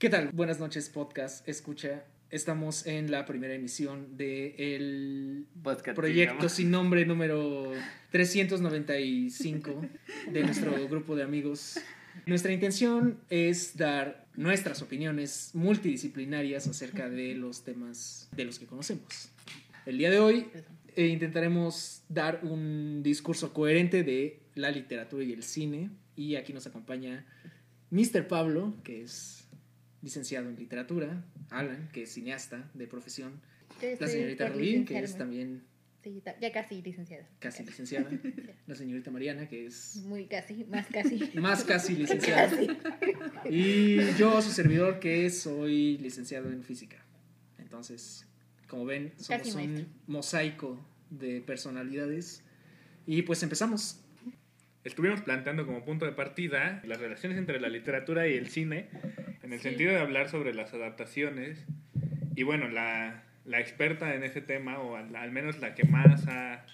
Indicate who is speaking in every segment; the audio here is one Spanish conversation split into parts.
Speaker 1: ¿Qué tal? Buenas noches, podcast. Escucha, estamos en la primera emisión de el
Speaker 2: Podcast
Speaker 1: proyecto
Speaker 2: sin
Speaker 1: sin nombre número 395 de nuestro grupo de amigos. Nuestra intención es dar nuestras opiniones multidisciplinarias acerca de los temas de los que conocemos. El día de hoy eh, intentaremos dar un discurso coherente de la literatura y el cine y aquí nos acompaña Mr. Pablo, que es licenciado en literatura, Alan, que es cineasta de profesión, la señorita
Speaker 3: por
Speaker 1: Rubín, que es también
Speaker 3: Sí, ya casi licenciada.
Speaker 1: casi licenciada, la señorita Mariana, que es
Speaker 3: Muy casi, más casi.
Speaker 1: más casi licenciada,
Speaker 3: Casi.
Speaker 1: y yo, su servidor, que soy licenciado en física. Entonces, como ven, somos un mosaico de personalidades y pues empezamos.
Speaker 4: Estuvimos planteando como punto de partida las relaciones entre la literatura y el cine, en el
Speaker 3: Sí.
Speaker 4: sentido de hablar sobre las adaptaciones. Y bueno, la, la experta en ese tema, o al, al menos la que más ha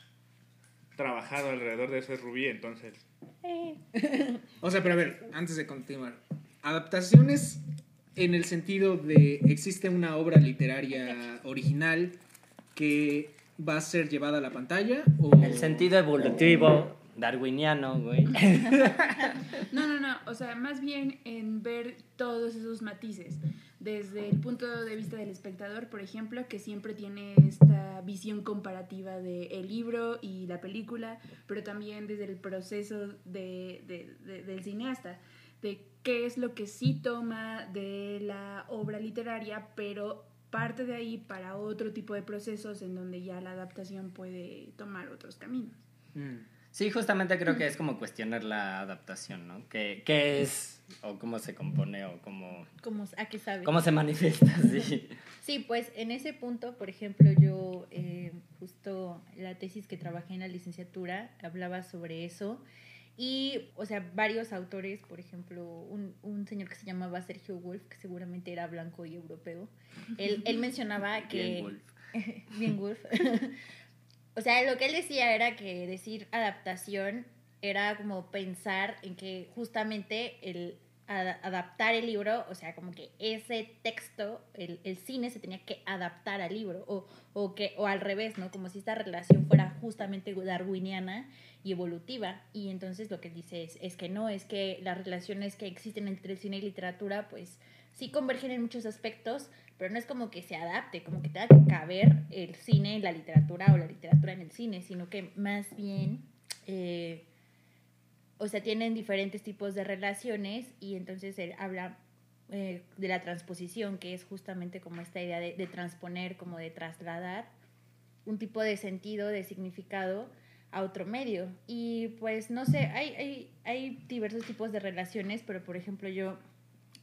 Speaker 4: trabajado alrededor de eso es Rubí, entonces.
Speaker 3: Eh,
Speaker 1: O sea, pero a ver, antes de continuar. Adaptaciones en el sentido de existe una obra literaria original que va a ser llevada a la pantalla o
Speaker 2: El sentido evolutivo darwiniano, güey.
Speaker 5: No, no, no, o sea, más bien en ver todos esos matices, desde el punto de vista del espectador, por ejemplo, que siempre tiene esta visión comparativa del libro y la película, pero también desde el proceso de, de- de- del cineasta, de qué es lo que sí toma de la obra literaria, pero parte de ahí para otro tipo de procesos en donde ya la adaptación puede tomar otros caminos.
Speaker 1: Mm.
Speaker 2: Sí, justamente creo que es como cuestionar la adaptación, ¿no? ¿Qué, qué es o cómo se compone o cómo,
Speaker 3: ¿cómo, ¿A qué sabe?
Speaker 2: cómo se manifiesta? Sí.
Speaker 3: Sí, pues en ese punto, por ejemplo, yo eh, justo la tesis que trabajé en la licenciatura hablaba sobre eso. Y, o sea, varios autores, por ejemplo, un, un señor que se llamaba Sergio Wolf, que seguramente era blanco y europeo, él, él mencionaba que...
Speaker 2: Bien, Wolf.
Speaker 3: Bien Wolf. O sea, lo que él decía era que decir adaptación era como pensar en que justamente el ad- adaptar el libro, o sea, como que ese texto, el, el cine se tenía que adaptar al libro, o, o, que, o al revés, ¿no? Como si esta relación fuera justamente darwiniana y evolutiva. Y entonces lo que dice es, es que no, es que las relaciones que existen entre el cine y literatura, pues sí convergen en muchos aspectos, pero no es como que se adapte, como que tenga que caber el cine en la literatura o la literatura en el cine, sino que más bien, eh, o sea, tienen diferentes tipos de relaciones y entonces él habla eh, de la transposición, que es justamente como esta idea de, de transponer, como de trasladar un tipo de sentido, de significado a otro medio. Y pues no sé, hay, hay, hay diversos tipos de relaciones, pero por ejemplo yo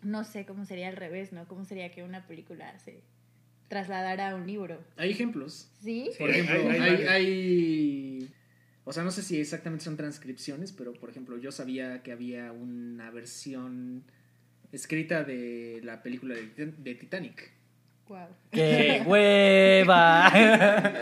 Speaker 3: no sé cómo sería al revés, ¿no? ¿Cómo sería que una película se trasladara a un libro?
Speaker 1: Hay ejemplos.
Speaker 3: ¿Sí?
Speaker 1: Por
Speaker 4: hay-
Speaker 1: ejemplo,
Speaker 4: hay
Speaker 1: hay, O sea, no sé si exactamente son transcripciones, pero por ejemplo, yo sabía que había una versión escrita de la película de, Titan- de Titanic.
Speaker 3: Wow.
Speaker 2: ¡Qué hueva!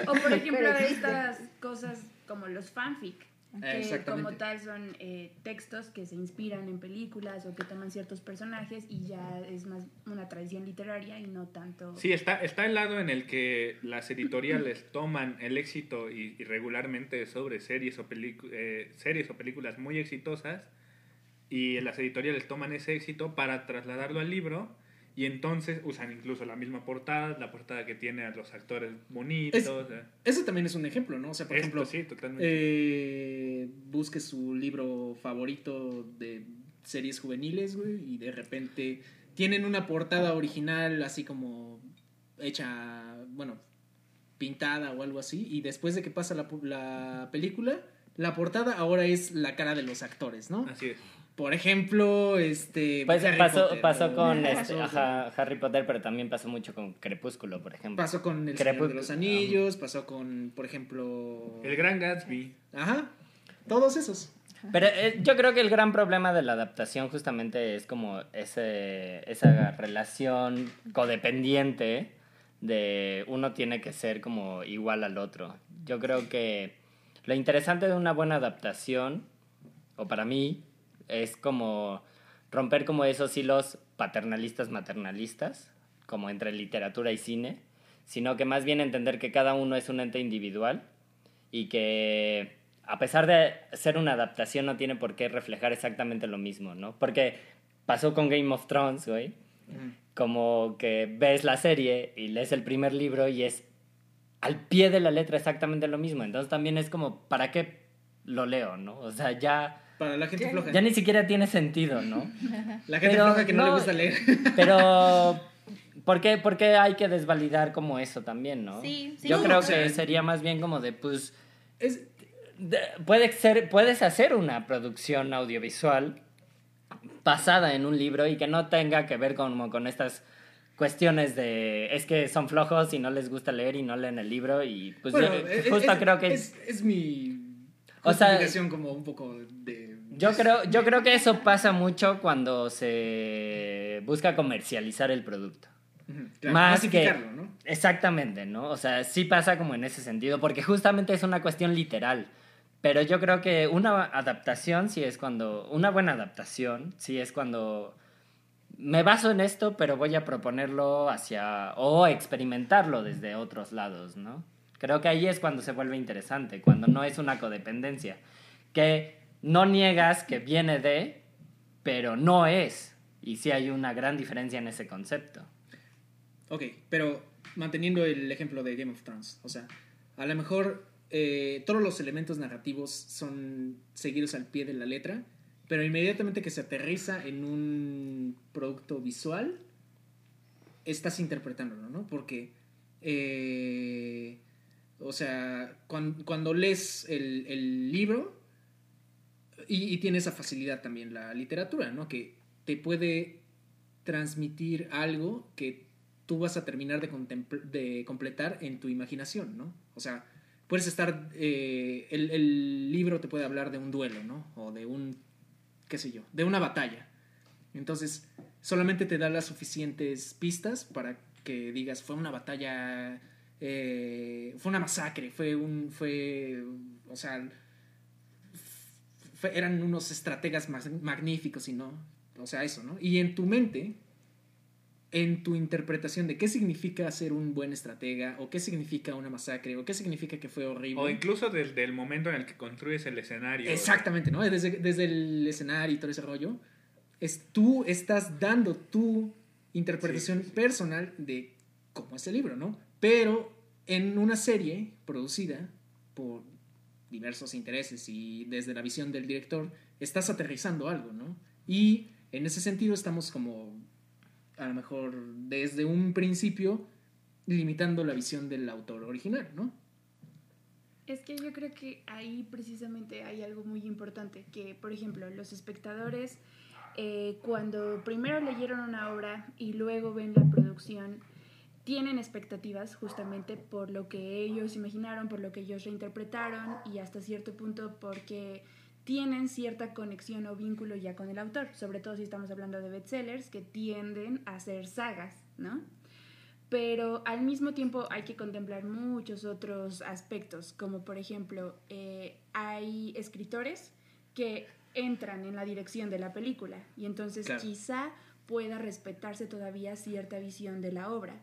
Speaker 5: O por ejemplo de estas cosas como los fanfic, que
Speaker 1: Exactamente.
Speaker 5: como tal son eh, textos que se inspiran en películas o que toman ciertos personajes y ya es más una tradición literaria y no tanto...
Speaker 4: Sí, está, está el lado en el que las editoriales toman el éxito y, y regularmente sobre series o, eh, series o películas muy exitosas y las editoriales toman ese éxito para trasladarlo al libro y entonces usan incluso la misma portada, la portada que tiene a los actores bonitos.
Speaker 1: Es- Ese también es un ejemplo, ¿no? O sea, por
Speaker 4: esto
Speaker 1: ejemplo,
Speaker 4: sí, totalmente.
Speaker 1: eh, busque su libro favorito de series juveniles, güey, y de repente tienen una portada original así como hecha, bueno, pintada o algo así, y después de que pasa la, la película, la portada ahora es la cara de los actores, ¿no?
Speaker 4: Así es.
Speaker 1: Por ejemplo, este...
Speaker 2: Pues
Speaker 1: Harry
Speaker 2: pasó,
Speaker 1: Potter,
Speaker 2: pasó
Speaker 1: ¿no?
Speaker 2: con
Speaker 1: Pasó
Speaker 2: este, ajá, Harry Potter, pero también pasó mucho con Crepúsculo, por ejemplo.
Speaker 1: Pasó con El Señor de
Speaker 2: Crepúsculo,
Speaker 1: los Anillos, pasó con, por ejemplo...
Speaker 4: El Gran Gatsby.
Speaker 1: Ajá, todos esos.
Speaker 2: Pero eh, yo creo que el gran problema de la adaptación justamente es como ese, esa relación codependiente de uno tiene que ser como igual al otro. Yo creo que lo interesante de una buena adaptación, o para mí, es como romper como esos hilos paternalistas, maternalistas, como entre literatura y cine, sino que más bien entender que cada uno es un ente individual y que a pesar de ser una adaptación no tiene por qué reflejar exactamente lo mismo, ¿no? Porque pasó con Game of Thrones, güey, como que ves la serie y lees el primer libro y es al pie de la letra exactamente lo mismo, entonces también es como, ¿para qué lo leo, no? O sea, ya...
Speaker 1: Para la gente floja.
Speaker 2: Ya ni siquiera tiene sentido, ¿no?
Speaker 1: La gente
Speaker 2: Pero
Speaker 1: floja que no, le
Speaker 2: no-
Speaker 1: gusta leer.
Speaker 2: Pero, ¿por qué, por qué hay que desvalidar como eso también, no?
Speaker 3: Sí, sí.
Speaker 2: Yo
Speaker 3: No,
Speaker 2: creo
Speaker 1: o sea-
Speaker 2: que sería más bien como de, pues,
Speaker 1: Es,
Speaker 2: de- puede ser, puedes hacer una producción audiovisual basada en un libro y que no tenga que ver como con estas cuestiones de es que son flojos y no les gusta leer y no leen el libro y pues
Speaker 1: bueno,
Speaker 2: yo
Speaker 1: es-
Speaker 2: justo
Speaker 1: es-
Speaker 2: creo que
Speaker 1: es, es mi
Speaker 2: O sea-
Speaker 1: como un poco de...
Speaker 2: Yo creo, yo creo que eso pasa mucho cuando se busca comercializar el producto.
Speaker 1: Claro,
Speaker 2: más que-
Speaker 1: ¿no?
Speaker 2: Exactamente, ¿no? O sea, sí pasa como en ese sentido, porque justamente es una cuestión literal. Pero yo creo que una adaptación sí es cuando, una buena adaptación sí es cuando me baso en esto, pero voy a proponerlo hacia, o experimentarlo desde otros lados, ¿no? Creo que ahí es cuando se vuelve interesante, cuando no es una codependencia, que no niegas que viene de, pero no es. Y sí hay una gran diferencia en ese concepto.
Speaker 1: Ok, pero manteniendo el ejemplo de Game of Thrones, o sea, a lo mejor eh, todos los elementos narrativos son seguidos al pie de la letra, pero inmediatamente que se aterriza en un producto visual, estás interpretándolo, ¿no? Porque, eh, o sea, cuan- cuando, lees el, el libro, y, tiene esa facilidad también la literatura, ¿no? Que te puede transmitir algo que tú vas a terminar de, de completar en tu imaginación, ¿no? O sea, puedes estar, eh, el, el libro te puede hablar de un duelo, ¿no? O de un, qué sé yo, de una batalla. Entonces, solamente te da las suficientes pistas para que digas, fue una batalla, eh, fue una masacre, fue un, fue, o sea, fue- eran unos estrategas magníficos y no, o sea, eso, ¿no? Y en tu mente, en tu interpretación de qué significa ser un buen estratega, o qué significa una masacre, o qué significa que fue horrible.
Speaker 4: O incluso desde el momento en el que construyes el escenario.
Speaker 1: Exactamente, ¿no? Desde, desde el escenario y todo ese rollo, es, tú estás dando tu interpretación
Speaker 4: Sí, sí, sí.
Speaker 1: personal de cómo es el libro, ¿no? Pero en una serie producida por diversos intereses y desde la visión del director, estás aterrizando algo, ¿no? Y en ese sentido estamos como, a lo mejor desde un principio, limitando la visión del autor original, ¿no?
Speaker 5: Es que yo creo que ahí precisamente hay algo muy importante, que por ejemplo los espectadores eh, cuando primero leyeron una obra y luego ven la producción, tienen expectativas justamente por lo que ellos imaginaron, por lo que ellos reinterpretaron y hasta cierto punto porque tienen cierta conexión o vínculo ya con el autor, sobre todo si estamos hablando de bestsellers que tienden a ser sagas, ¿no? pero al mismo tiempo hay que contemplar muchos otros aspectos, como por ejemplo, eh, hay escritores que entran en la dirección de la película y entonces
Speaker 1: Claro.
Speaker 5: quizá pueda respetarse todavía cierta visión de la obra,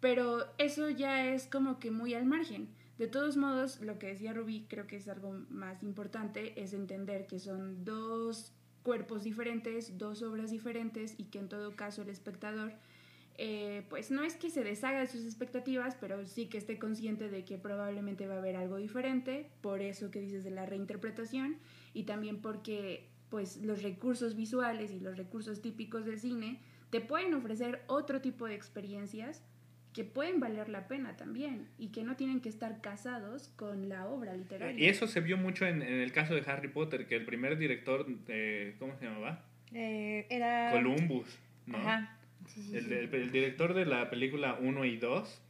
Speaker 5: pero eso ya es como que muy al margen. De todos modos, lo que decía Rubí creo que es algo más importante, es entender que son dos cuerpos diferentes, dos obras diferentes y que en todo caso el espectador eh, pues no es que se deshaga de sus expectativas, pero sí que esté consciente de que probablemente va a haber algo diferente, por eso que dices de la reinterpretación, y también porque pues los recursos visuales y los recursos típicos del cine te pueden ofrecer otro tipo de experiencias que pueden valer la pena también y que no tienen que estar casados con la obra literaria.
Speaker 4: Y eso se vio mucho en, en el caso de Harry Potter, que el primer director, de, ¿cómo se llamaba?
Speaker 3: Eh, era...
Speaker 4: Columbus, ¿no?
Speaker 3: Ajá. Sí, sí,
Speaker 4: El,
Speaker 3: sí.
Speaker 4: el- el director de la película 1 y 2,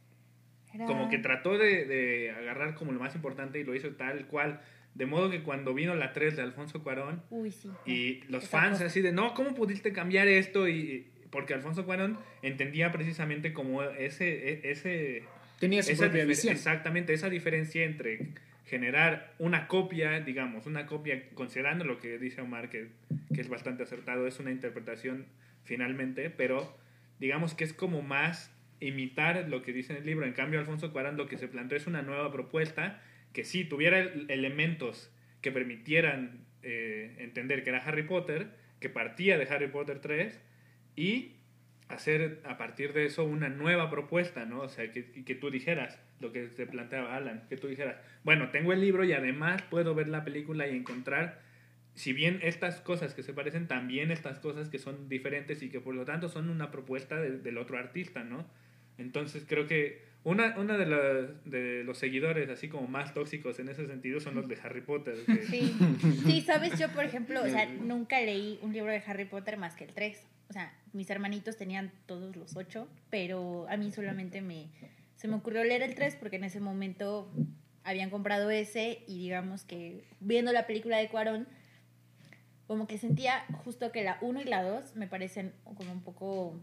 Speaker 3: Era-
Speaker 4: como que trató de, de agarrar como lo más importante y lo hizo tal cual. De modo que cuando vino la 3 de Alfonso Cuarón
Speaker 3: Uy, sí.
Speaker 4: y los
Speaker 3: Esa
Speaker 4: fans
Speaker 3: cosa.
Speaker 4: así de, no, ¿cómo pudiste cambiar esto? Y, porque Alfonso Cuarón entendía precisamente como ese, e- ese
Speaker 1: Tenía su
Speaker 4: esa
Speaker 1: propia visión.
Speaker 4: Exactamente, esa diferencia entre generar una copia, digamos, una copia, considerando lo que dice Omar, que, que es bastante acertado, es una interpretación finalmente, pero digamos que es como más imitar lo que dice en el libro. En cambio, Alfonso Cuarón lo que se planteó es una nueva propuesta que sí tuviera elementos que permitieran eh, entender que era Harry Potter, que partía de Harry Potter 3 y hacer a partir de eso una nueva propuesta, ¿no? O sea, que, que tú dijeras lo que se planteaba Alan, que tú dijeras, bueno, tengo el libro y además puedo ver la película y encontrar, si bien estas cosas que se parecen, también estas cosas que son diferentes y que por lo tanto son una propuesta del otro artista, ¿no? Entonces creo que una, una de, los, de los seguidores así como más tóxicos en ese sentido son los de Harry Potter.
Speaker 3: Sí. sí, sabes, yo por ejemplo, o sea, nunca leí un libro de Harry Potter más que el 3. O sea, mis hermanitos tenían todos los 8, pero a mí solamente me, se me ocurrió leer el 3 porque en ese momento habían comprado ese y digamos que viendo la película de Cuarón, como que sentía justo que la 1 y la 2 me parecen como un poco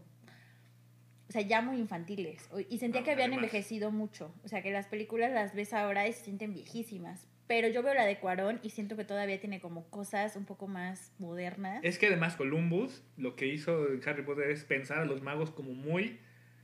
Speaker 3: o sea, ya muy infantiles. Y sentía que habían envejecido mucho. O sea, que las películas las ves ahora y se sienten viejísimas. Pero yo veo la de Cuarón y siento que todavía tiene como cosas un poco más modernas.
Speaker 4: Es que además Columbus lo que hizo en Harry Potter es pensar a los magos como muy,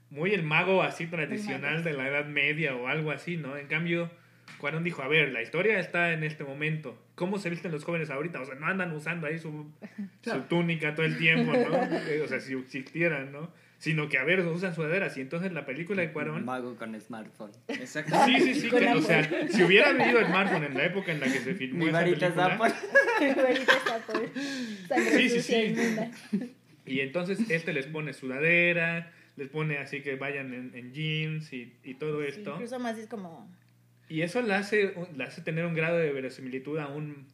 Speaker 4: muy el mago así tradicional de la Edad Media o algo así, ¿no? En cambio, Cuarón dijo, a ver, la historia está en este momento. ¿Cómo se visten los jóvenes ahorita? O sea, no andan usando ahí su, su túnica todo el tiempo, ¿no? o sea, si existieran, ¿no? Sino que a ver, usan sudaderas. Y entonces la película de Cuarón.
Speaker 2: mago con smartphone.
Speaker 4: Exacto. Sí, sí, sí. o sea, si hubiera venido smartphone en la época en la que se filmó esa película. sí, sí, sí. Y entonces este les pone sudadera, les pone así que vayan en, jeans y, y todo esto.
Speaker 3: incluso más es como.
Speaker 4: Y eso la hace, la hace tener un grado de verosimilitud aún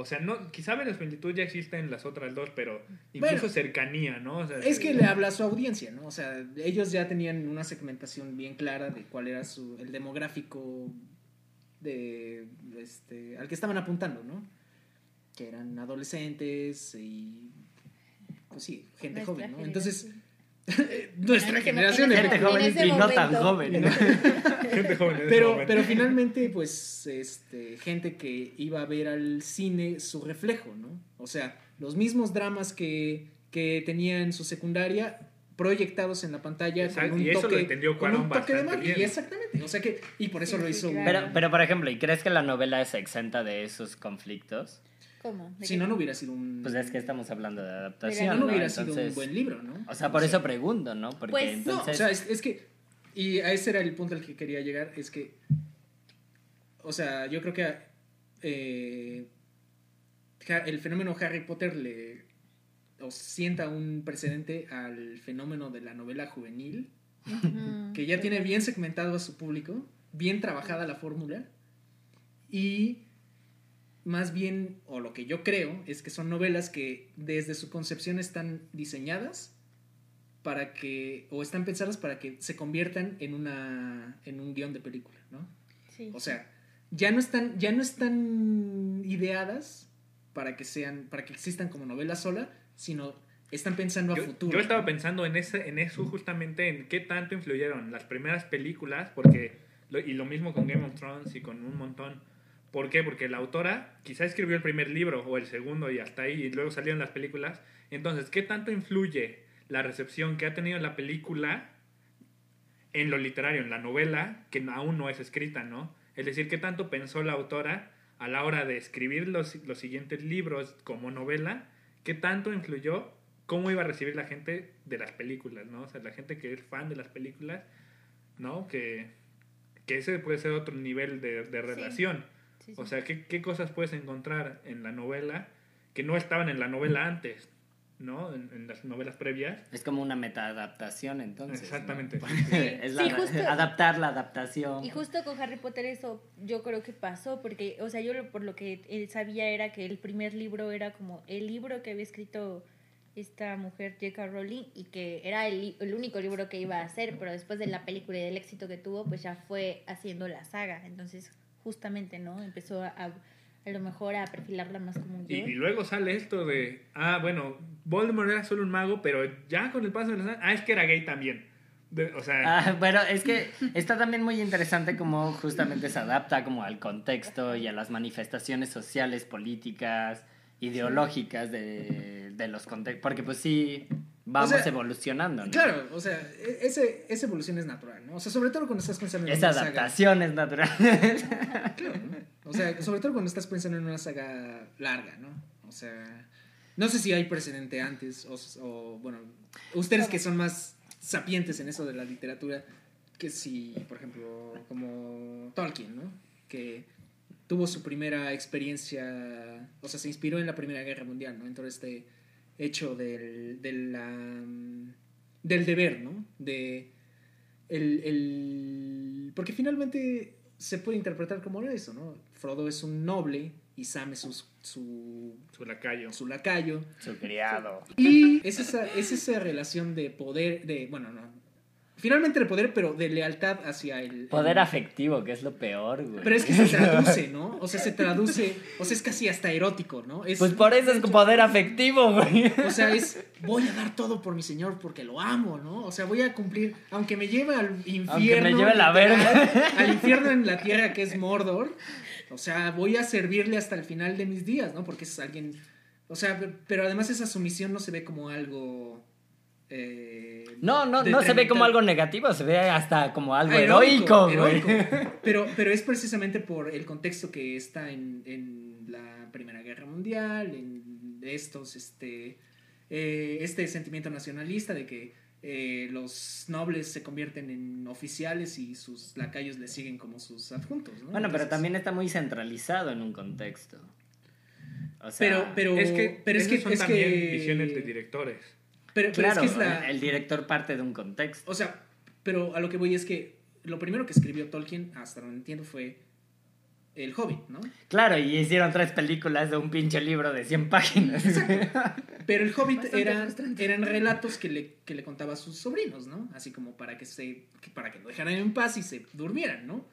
Speaker 4: o sea, no, quizá verosimilitud ya existe en las otras dos, pero incluso cercanía, ¿no?
Speaker 1: es que le habla a su audiencia, ¿no? O sea, ellos ya tenían una segmentación bien clara de cuál era su, el demográfico de, este, al que estaban apuntando, ¿no? Que eran adolescentes y, pues sí, gente joven, ¿no? Entonces, nuestra generación
Speaker 2: gente joven y no tan joven.
Speaker 4: gente joven.
Speaker 1: Pero, pero finalmente, pues, este, gente que iba a ver al cine su reflejo, ¿no? O sea, los mismos dramas que, que tenía en su secundaria proyectados en la pantalla
Speaker 4: con un y eso toque, lo entendió con un toque de
Speaker 1: magia. Exactamente. O sea que, y por eso lo hizo.
Speaker 2: Pero, pero, por ejemplo, ¿y crees que la novela es exenta de esos conflictos?
Speaker 3: ¿Cómo?
Speaker 1: Si no, no hubiera sido un...
Speaker 2: Pues es que estamos hablando de adaptación.
Speaker 1: Si no, no hubiera sido un buen libro, ¿no?
Speaker 2: O sea, por eso pregunto, ¿no? Porque
Speaker 3: pues,
Speaker 2: entonces...
Speaker 1: No, o sea, es, que... Y a ese era el punto al que quería llegar, es que... O sea, yo creo que... Eh, el fenómeno Harry Potter le... O sienta un precedente al fenómeno de la novela juvenil, que ya tiene bien segmentado a su público, bien trabajada la fórmula, y más bien, o lo que yo creo, es que son novelas que desde su concepción están diseñadas para que, o están pensadas para que se conviertan en, una, en un guion de película, ¿no? Sí. O sea, ya no están, ya no están ideadas para que sean, para que existan como novela sola, sino están pensando a futuro.
Speaker 4: Yo estaba pensando en, ese, en eso justamente, en qué tanto influyeron las primeras películas, porque, y lo mismo con Game of Thrones y con un montón ¿Por qué? Porque la autora quizá escribió el primer libro o el segundo y hasta ahí, y luego salieron las películas. Entonces, ¿qué tanto influye la recepción que ha tenido la película en lo literario, en la novela, que aún no es escrita, ¿no? Es decir, ¿qué tanto pensó la autora a la hora de escribir los, los siguientes libros como novela? ¿Qué tanto influyó cómo iba a recibir la gente de las películas, ¿no? O sea, la gente que es fan de las películas, ¿no? Que, que ese puede ser otro nivel de, de relación. O sea, ¿qué, ¿qué, cosas puedes encontrar en la novela que no estaban en la novela antes? ¿no? En, las novelas previas.
Speaker 2: Es como una meta-adaptación, entonces.
Speaker 4: Exactamente.
Speaker 2: es adaptar la adaptación.
Speaker 3: Y justo con Harry Potter eso yo creo que pasó, porque, o sea, yo por lo que él sabía era que el primer libro era como el libro que había escrito esta mujer J.K. Rowling y que era el, el, único libro que iba a hacer, pero después de la película y del éxito que tuvo, pues ya fue haciendo la saga. Entonces justamente, ¿no? Empezó a, a lo mejor a perfilarla más como un
Speaker 4: y, y, luego sale esto de, ah, bueno, Voldemort era solo un mago, pero ya con el paso de los años, ah, es que era gay también. De- o sea,
Speaker 2: Ah, bueno, es que está también muy interesante cómo justamente se adapta como al contexto y a las manifestaciones sociales, políticas, ideológicas de, de los contextos. Porque pues sí, vamos
Speaker 1: O sea,
Speaker 2: evolucionando, ¿no?
Speaker 1: Claro, o sea, e- ese, esa evolución es natural, ¿no? O sea, sobre todo cuando estás pensando en
Speaker 2: Esa
Speaker 1: una saga.
Speaker 2: adaptación es natural.
Speaker 1: Claro, ¿no? O sea, sobre todo cuando estás pensando en una saga larga, ¿no? O sea, no sé si hay precedente antes, o, o, bueno, ustedes que son más sapientes en eso de la literatura, que si, por ejemplo, como Tolkien, ¿no? Que tuvo su primera experiencia, o sea, se inspiró en la Primera Guerra Mundial, ¿no? En todo este hecho del, de la, del deber, ¿no? De el, el- porque finalmente se puede interpretar como eso, ¿no? Frodo es un noble y Sam es su, su,
Speaker 4: su lacayo.
Speaker 1: su lacayo.
Speaker 2: Su criado.
Speaker 1: Y es esa, es esa relación de poder, de, bueno, no. Finalmente de poder, pero de lealtad hacia el...
Speaker 2: Poder
Speaker 1: el-
Speaker 2: afectivo, que es lo peor, güey.
Speaker 1: Pero es que se traduce, ¿no? O sea, se traduce, o sea, es casi hasta erótico, ¿no? Es,
Speaker 2: Pues por eso es poder afectivo, güey.
Speaker 1: O sea, es voy a dar todo por mi señor porque lo amo, ¿no? O sea, voy a cumplir, aunque me lleve al infierno.
Speaker 2: me lleve la verga.
Speaker 1: Al infierno en la tierra que es Mordor. O sea, voy a servirle hasta el final de mis días, ¿no? Porque es alguien. O sea, pe- pero además esa sumisión no se ve como algo. Eh,
Speaker 2: No, no, no se ve como algo negativo, se ve hasta como algo
Speaker 1: Ah,
Speaker 2: heroico.
Speaker 1: Pero, pero es precisamente por el contexto que está en, en la Primera Guerra Mundial, en estos, este, eh, este sentimiento nacionalista de que eh, los nobles se convierten en oficiales y sus lacayos le siguen como sus adjuntos. ¿no?
Speaker 2: Bueno, pero también está muy centralizado en un contexto. O sea,
Speaker 1: Pero, pero,
Speaker 4: es que,
Speaker 1: pero es
Speaker 4: esas
Speaker 1: que,
Speaker 4: son
Speaker 1: es
Speaker 4: también
Speaker 1: que-
Speaker 4: visiones de directores.
Speaker 1: Pero, pero
Speaker 2: claro,
Speaker 1: es que es la,
Speaker 2: el, director parte de un contexto.
Speaker 1: O sea, pero a lo que voy es que lo primero que escribió Tolkien, hasta donde entiendo, fue El Hobbit, ¿no?
Speaker 2: Claro, y hicieron tres películas de un pinche libro de 100 páginas.
Speaker 1: Pero el Hobbit
Speaker 5: Bastante
Speaker 1: era,
Speaker 5: frustrante.
Speaker 1: eran relatos que le, que le contaba a sus sobrinos, ¿no? Así como para que se para que lo dejaran en paz y se durmieran, ¿no?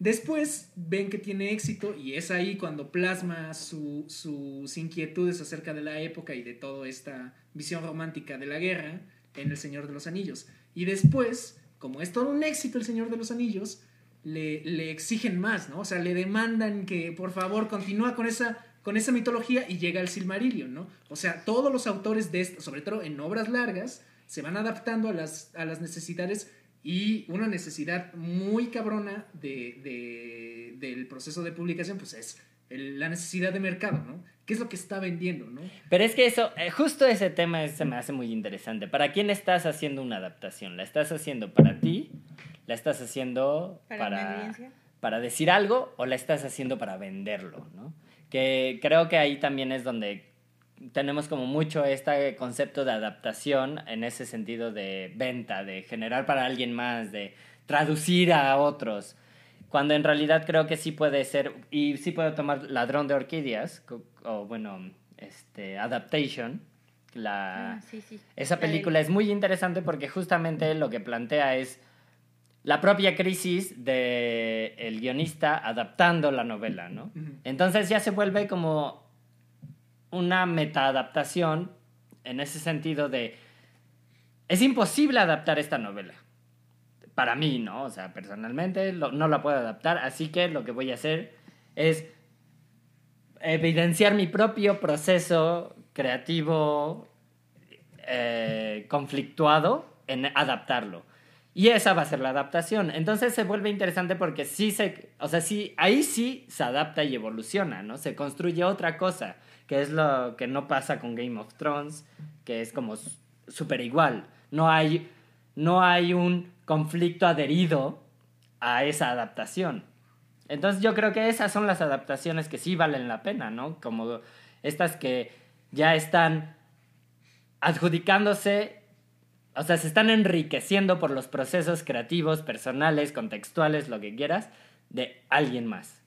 Speaker 1: Después ven que tiene éxito y es ahí cuando plasma su- sus inquietudes acerca de la época y de toda esta visión romántica de la guerra en El Señor de los Anillos. Y después, como es todo un éxito El Señor de los Anillos, le, le exigen más, ¿no? O sea, le demandan que por favor continúa con esa, con esa mitología y llega el Silmarillion, ¿no? O sea, todos los autores de esto, sobre todo en obras largas, se van adaptando a las, a las necesidades y una necesidad muy cabrona de, de- del proceso de publicación, pues es el- la necesidad de mercado, ¿no? ¿Qué es lo que está vendiendo, ¿no?
Speaker 2: Pero es que eso, eh, justo ese tema se me hace muy interesante. ¿Para quién estás haciendo una adaptación? ¿La estás haciendo para ti? ¿La estás haciendo
Speaker 3: Para
Speaker 2: para decir algo? ¿O la estás haciendo para venderlo? ¿no? Que creo que ahí también es donde tenemos como mucho este concepto de adaptación en ese sentido de venta, de generar para alguien más, de traducir a otros. Cuando en realidad creo que sí puede ser, y sí puedo tomar Ladrón de Orquídeas, o bueno, este, Adaptation, la,
Speaker 3: Ah, sí, sí.
Speaker 2: esa
Speaker 3: La de-
Speaker 2: película es muy interesante porque justamente lo que plantea es la propia crisis de el guionista adaptando la novela, ¿no? Entonces ya se vuelve como una metaadaptación en ese sentido de es imposible adaptar esta novela. Para mí, ¿no? O sea, personalmente no la puedo adaptar, así que lo que voy a hacer es evidenciar mi propio proceso creativo eh, conflictuado en adaptarlo. Y esa va a ser la adaptación. Entonces se vuelve interesante porque sí se, o sea, sí, ahí sí se adapta y evoluciona, ¿no? Se construye otra cosa, que es lo que no pasa con Game of Thrones, que es como súper igual. No hay, no hay un conflicto adherido a esa adaptación. Entonces yo creo que esas son las adaptaciones que sí valen la pena, ¿no? Como estas que ya están adjudicándose, o sea, se están enriqueciendo por los procesos creativos, personales, contextuales, lo que quieras, de alguien más.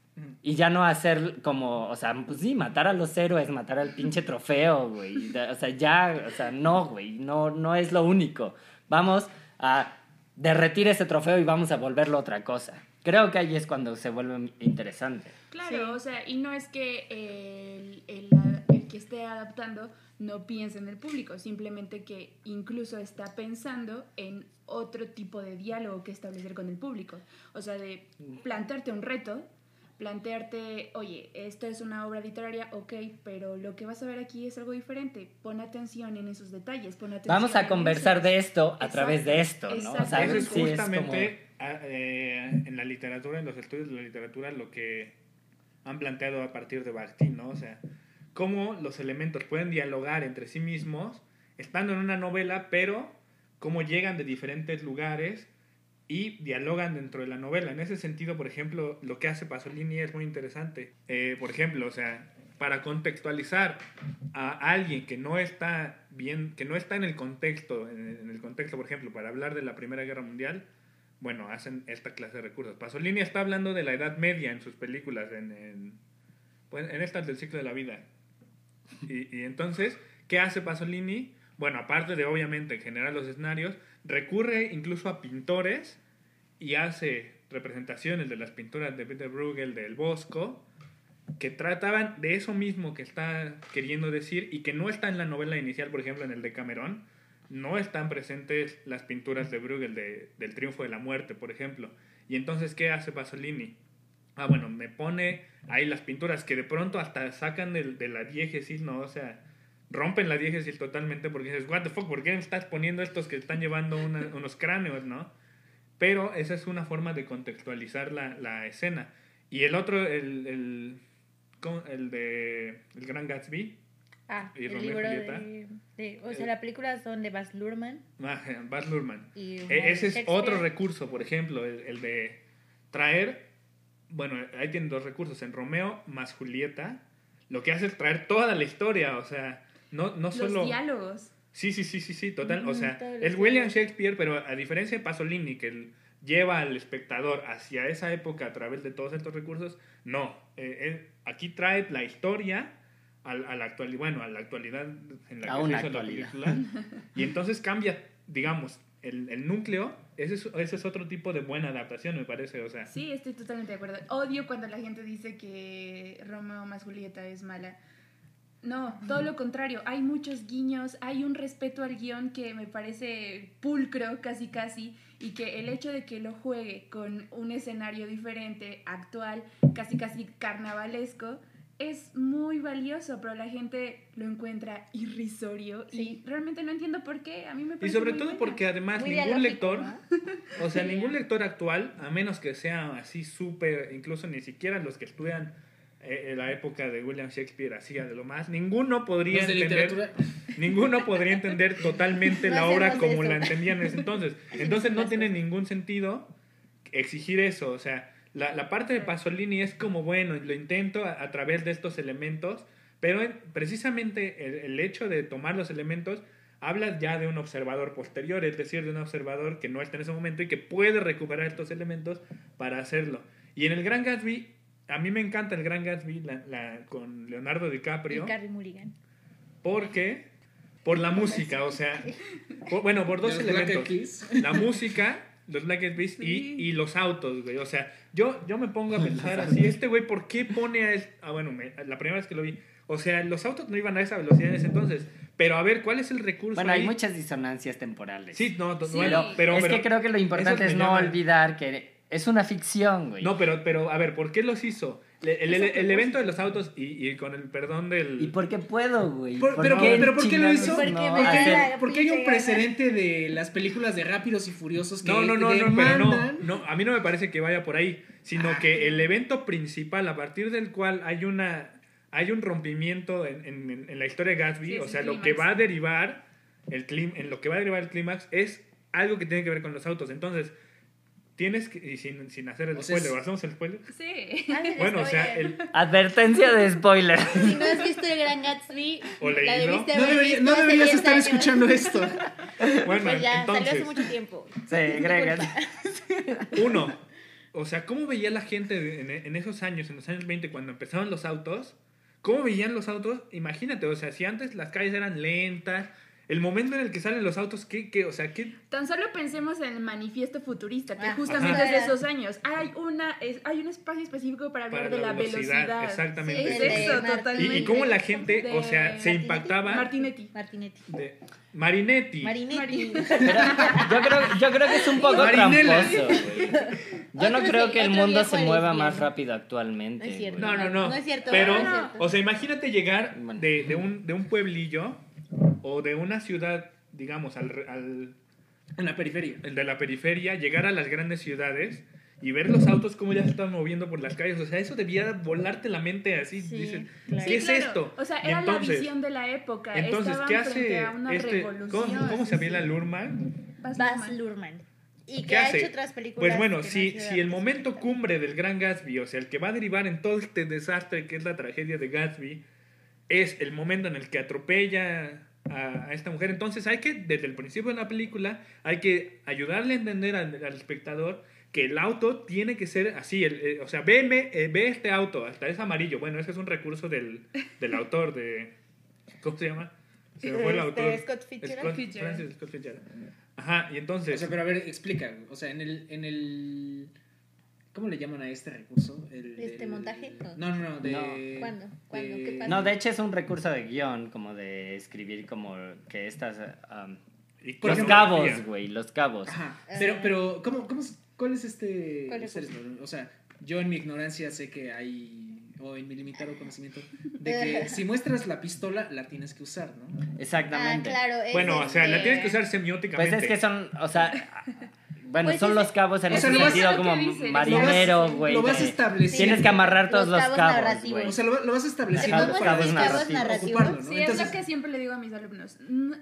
Speaker 2: Y ya no hacer como, o sea, pues sí, matar a los héroes, matar al pinche trofeo, güey. O sea, ya, o sea, no, güey, no, no es lo único. Vamos a derretir ese trofeo y vamos a volverlo otra cosa. Creo que ahí es cuando se vuelve interesante.
Speaker 5: Claro,
Speaker 3: Sí.
Speaker 5: o sea, y no es que el, el- el que esté adaptando no piensa en el público, simplemente que incluso está pensando en otro tipo de diálogo que establecer con el público. O sea, de plantearte un reto, plantearte, oye, esto es una obra literaria, ok, pero lo que vas a ver aquí es algo diferente. Pon atención en esos detalles, pon atención
Speaker 2: Vamos a conversar
Speaker 5: esos.
Speaker 2: de esto a
Speaker 5: Exacto,
Speaker 2: través de esto, ¿no? O sea,
Speaker 4: Eso es
Speaker 2: sí
Speaker 4: justamente a- eh, en la literatura, en los estudios de la literatura, lo que han planteado a partir de Bakhtin, ¿no? O sea, cómo los elementos pueden dialogar entre sí mismos, estando en una novela, pero cómo llegan de diferentes lugares y dialogan dentro de la novela. En ese sentido, por ejemplo, lo que hace Pasolini es muy interesante. Eh, por ejemplo, o sea, para contextualizar a alguien que no está bien, que no está en el contexto, en el, contexto, por ejemplo, para hablar de la Primera Guerra Mundial, bueno, hacen esta clase de recursos. Pasolini está hablando de la Edad Media en sus películas, en, en, pues, en estas del ciclo de la vida. Y, y entonces, ¿qué hace Pasolini? Bueno, aparte de obviamente generar los escenarios, recurre incluso a pintores y hace representaciones de las pinturas de Peter Bruegel del Bosco que trataban de eso mismo que está queriendo decir y que no está en la novela inicial, por ejemplo, en el de Cameron, no están presentes las pinturas de Bruegel de- del triunfo de la muerte, por ejemplo. Y entonces, ¿qué hace Pasolini? Ah, bueno, me pone ahí las pinturas que de pronto hasta sacan del- de, la diégesis, ¿no? O sea, rompen la diégesis totalmente porque dices, what the fuck, ¿por qué estás poniendo estos que están llevando una- unos cráneos, ¿no? Pero esa es una forma de contextualizar la, la escena. Y el otro, el, el, el de El Gran Gatsby,
Speaker 3: Ah,
Speaker 4: ¿Y
Speaker 3: el libro
Speaker 4: Julieta?
Speaker 3: de, de- O sea, las películas son de Baz Luhrmann.
Speaker 4: ah, Baz Luhrmann.
Speaker 3: Y
Speaker 4: E- ese es otro recurso, por ejemplo, el, el de traer, bueno, ahí tienen dos recursos, en Romeo más Julieta, lo que hace es traer toda la historia, o sea, no, no
Speaker 5: Los
Speaker 4: solo...
Speaker 5: diálogos.
Speaker 4: Sí, sí, sí, sí, sí, total, o
Speaker 3: Ujú,
Speaker 4: sea, es William Shakespeare, pero a diferencia de Pasolini, que lleva al espectador hacia esa época a través de todos estos recursos, no, eh, él aquí trae la historia al- a, la actualidad, bueno, a la actualidad en la
Speaker 2: A
Speaker 4: que
Speaker 2: una
Speaker 4: se hizo la
Speaker 2: actualidad.
Speaker 4: película, y entonces cambia, digamos, el, el núcleo, ese es, ese es otro tipo de buena adaptación, me parece, o sea,
Speaker 5: Sí, estoy totalmente de acuerdo. Odio cuando la gente dice que Romeo más Julieta es mala. No, todo lo contrario. Hay muchos guiños, hay un respeto al guion que me parece pulcro, casi casi, y que el hecho de que lo juegue con un escenario diferente, actual, casi casi carnavalesco, es muy valioso, pero la gente lo encuentra irrisorio
Speaker 3: Sí.
Speaker 5: y realmente no entiendo por qué. A mí me
Speaker 4: y
Speaker 5: parece
Speaker 4: sobre
Speaker 5: muy
Speaker 4: todo
Speaker 5: buena.
Speaker 4: porque además
Speaker 3: Muy
Speaker 4: ningún lector...
Speaker 3: ¿no?
Speaker 4: O sea,
Speaker 5: Sí.
Speaker 4: ningún lector actual, a menos que sea así súper, incluso ni siquiera los que estudian en la época de William Shakespeare, así de lo más, ninguno podría entender, ninguno podría entender totalmente
Speaker 3: No
Speaker 4: la obra como
Speaker 3: eso.
Speaker 4: la entendían en ese entonces. Entonces no tiene ningún sentido exigir eso, o sea, la, la parte de Pasolini es como, bueno, lo intento a, a través de estos elementos, pero en- precisamente el, el hecho de tomar los elementos habla ya de un observador posterior, es decir, de un observador que no está en ese momento y que puede recuperar estos elementos para hacerlo. Y en el Gran Gatsby, a mí me encanta el Gran Gatsby la- la- con Leonardo
Speaker 3: Y
Speaker 4: DiCaprio,
Speaker 3: Carrie Mulligan.
Speaker 4: porque por la música, o sea, por- bueno, por dos
Speaker 1: los
Speaker 4: elementos. La música, los Black Eyed Peas y, y los autos, güey. O sea, yo, yo me pongo a pensar así, este güey, ¿por qué pone a... es- Ah, bueno, me- la primera vez que lo vi. O sea, los autos no iban a esa velocidad en ese entonces. Pero a ver, ¿cuál es el recurso
Speaker 2: Bueno,
Speaker 4: ahí?
Speaker 2: hay muchas disonancias temporales.
Speaker 4: Sí, no,
Speaker 5: Sí.
Speaker 4: bueno, pero...
Speaker 2: es
Speaker 4: pero-
Speaker 2: que creo que lo importante es no
Speaker 4: llaman-
Speaker 2: olvidar que es una ficción, güey.
Speaker 4: No, pero, pero, a ver, ¿por qué los hizo? El, evento de los autos y, y con el perdón del...
Speaker 2: ¿Y por qué puedo, güey?
Speaker 1: Por-
Speaker 2: ¿Por
Speaker 1: pero-
Speaker 2: qué
Speaker 1: pero ¿por qué lo hizo?
Speaker 3: Porque
Speaker 2: no
Speaker 1: Porque hay un precedente de las películas de Rápidos y Furiosos que
Speaker 4: No, no, no, no, pero no, a mí no me parece que vaya por ahí, sino que el evento principal a partir del cual hay una hay un rompimiento en, en- en la historia de Gatsby,
Speaker 5: Sí,
Speaker 4: o sea, lo que va a derivar el clim, en lo que va a derivar el clímax es algo que tiene que ver con los autos. Entonces, tienes que y sin, sin hacer el
Speaker 1: O
Speaker 4: spoiler,
Speaker 1: es-
Speaker 4: ¿hacemos el spoiler?
Speaker 5: Sí.
Speaker 3: Ándale,
Speaker 4: Bueno, o sea, el,
Speaker 2: Advertencia de spoiler.
Speaker 3: Si no has visto el Gran Gatsby,
Speaker 4: O
Speaker 3: la
Speaker 4: leído.
Speaker 3: debiste
Speaker 1: No,
Speaker 3: haber
Speaker 1: debería-
Speaker 3: visto
Speaker 1: no
Speaker 3: hace
Speaker 1: deberías
Speaker 3: 10
Speaker 1: estar
Speaker 3: años.
Speaker 1: escuchando esto.
Speaker 4: bueno,
Speaker 3: Pues ya, salió
Speaker 4: entonces,
Speaker 3: hace mucho tiempo.
Speaker 2: Sí, Greg.
Speaker 4: Uno, o sea, ¿cómo veía la gente en, en esos años, en los años 20, cuando empezaban los autos? ¿Cómo veían los autos? Imagínate, o sea, si antes las calles eran lentas, el momento en el que salen los autos, ¿qué, qué? O sea, ¿qué?
Speaker 5: Tan solo pensemos en el manifiesto futurista, que
Speaker 3: Ah,
Speaker 5: justamente
Speaker 3: ajá.
Speaker 5: es de esos años. Hay, una, es- hay un espacio específico para hablar
Speaker 4: Para
Speaker 5: de la,
Speaker 4: la velocidad,
Speaker 5: velocidad.
Speaker 4: exactamente.
Speaker 5: Es
Speaker 3: Sí,
Speaker 5: eso,
Speaker 3: Martin.
Speaker 5: totalmente.
Speaker 4: Y, y cómo la gente,
Speaker 5: De
Speaker 4: o sea, se
Speaker 3: Martinetti.
Speaker 4: impactaba
Speaker 5: Martinetti.
Speaker 3: Martinetti.
Speaker 4: de Marinetti.
Speaker 3: Marinetti.
Speaker 2: Yo creo, yo creo que es un poco
Speaker 1: Marinela.
Speaker 2: tramposo. Yo no creo que el mundo se mueva más rápido actualmente.
Speaker 3: No es cierto.
Speaker 4: No, no, no.
Speaker 3: No es cierto,
Speaker 4: Pero,
Speaker 3: no es cierto.
Speaker 4: o sea, imagínate llegar de un, de un pueblillo o de una ciudad, digamos, al, re- al
Speaker 1: En la periferia.
Speaker 4: el de la periferia, llegar a las grandes ciudades y ver los autos como ya se están moviendo por las calles. O sea, eso debía volarte la mente así.
Speaker 3: Sí,
Speaker 4: dices,
Speaker 3: claro.
Speaker 4: ¿qué
Speaker 5: Sí,
Speaker 4: es
Speaker 5: claro.
Speaker 4: esto?
Speaker 5: O sea, era
Speaker 4: entonces-
Speaker 5: la visión de la época.
Speaker 4: Entonces,
Speaker 5: Estaban
Speaker 4: ¿qué hace este? ¿Cómo, cómo se apela
Speaker 5: sí.
Speaker 4: Lurman?
Speaker 5: Baz. Luhrmann.
Speaker 3: Y
Speaker 4: ¿Qué
Speaker 3: que ha
Speaker 4: hace?
Speaker 3: hecho otras películas.
Speaker 4: Pues bueno, si, si el momento cumbre del Gran Gatsby, o sea, el que va a derivar en todo este desastre que es la tragedia de Gatsby, es el momento en el que atropella a, a esta mujer, entonces hay que, desde el principio de la película, hay que ayudarle a entender al, al espectador que el auto tiene que ser así, el- eh, o sea, ve, ve, eh, ve este auto, hasta es amarillo, bueno, ese es un recurso del, del autor de... ¿Cómo se llama? Se me fue el
Speaker 3: Este,
Speaker 4: autor.
Speaker 3: Scott Fitzgerald.
Speaker 4: Scott-
Speaker 5: Fitzgerald.
Speaker 4: Francis Scott Fitzgerald. Ajá, y
Speaker 1: O
Speaker 4: entonces...
Speaker 1: sea, pero a ver, explica. O sea, en el, en el. ¿Cómo le llaman a este recurso? El,
Speaker 3: ¿Este montaje?
Speaker 1: No, no, no. De,
Speaker 2: No.
Speaker 3: ¿Cuándo? ¿Cuándo?
Speaker 1: de-
Speaker 3: ¿Qué pasa?
Speaker 2: No, de hecho es un recurso de guion, como de escribir como que estas... um, los cabos, güey, los cabos.
Speaker 1: Ajá. Pero,
Speaker 3: Ah.
Speaker 1: pero, ¿cómo, cómo, es- ¿cuál es este.
Speaker 3: ¿Cuál recurso?
Speaker 1: o sea, yo en mi ignorancia sé que hay. O en mi limitado conocimiento. De que si muestras la pistola, la tienes que usar, ¿no?
Speaker 3: Ah,
Speaker 2: Exactamente.
Speaker 3: claro. es
Speaker 4: Bueno, o sea, la tienes que usar semióticamente.
Speaker 2: Pues es que son, o sea, bueno,
Speaker 3: Pues
Speaker 2: son
Speaker 3: es-
Speaker 2: los cabos en ese sentido como marinero, güey.
Speaker 1: lo vas
Speaker 2: de-
Speaker 1: estableciendo.
Speaker 2: Tienes que amarrar todos
Speaker 3: Los
Speaker 2: los
Speaker 3: cabos.
Speaker 1: O sea, lo, lo vas estableciendo
Speaker 2: Ajá,
Speaker 3: ¿Cómo
Speaker 2: cabos
Speaker 3: los
Speaker 2: narrativos.
Speaker 3: narrativos?
Speaker 1: Ocuparlo, ¿no?
Speaker 5: Sí, es lo que siempre le digo a mis alumnos.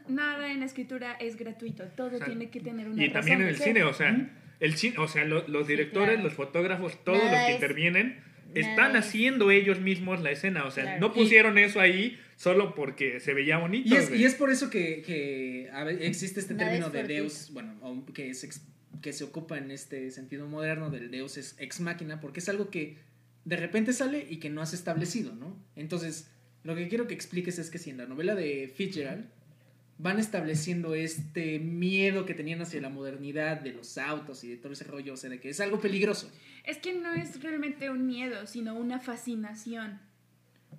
Speaker 5: Nada en escritura es gratuito. Todo tiene que tener una
Speaker 4: Y también
Speaker 5: razón
Speaker 4: en el cine, o sea, el cine, o sea, lo- los directores,
Speaker 5: claro.
Speaker 4: los fotógrafos, todos
Speaker 3: Nada
Speaker 4: los que
Speaker 3: es-
Speaker 4: intervienen,
Speaker 3: nada
Speaker 4: están
Speaker 3: es-
Speaker 4: haciendo ellos mismos la escena. O sea,
Speaker 3: Claro.
Speaker 4: no pusieron eso ahí solo porque se veía bonito.
Speaker 1: Y es, y es por eso que, que a ver, existe este
Speaker 3: Nada
Speaker 1: término
Speaker 3: es
Speaker 1: de. Deus, bueno, que, es que se ocupa en este sentido moderno del Deus es ex máquina, porque es algo que de repente sale y que no has establecido, ¿no? Entonces, lo que quiero que expliques es que si en la novela de Fitzgerald van estableciendo este miedo que tenían hacia la modernidad de los autos y de todo ese rollo, o sea, de que es algo peligroso,
Speaker 5: Es que no es realmente un miedo, sino una fascinación.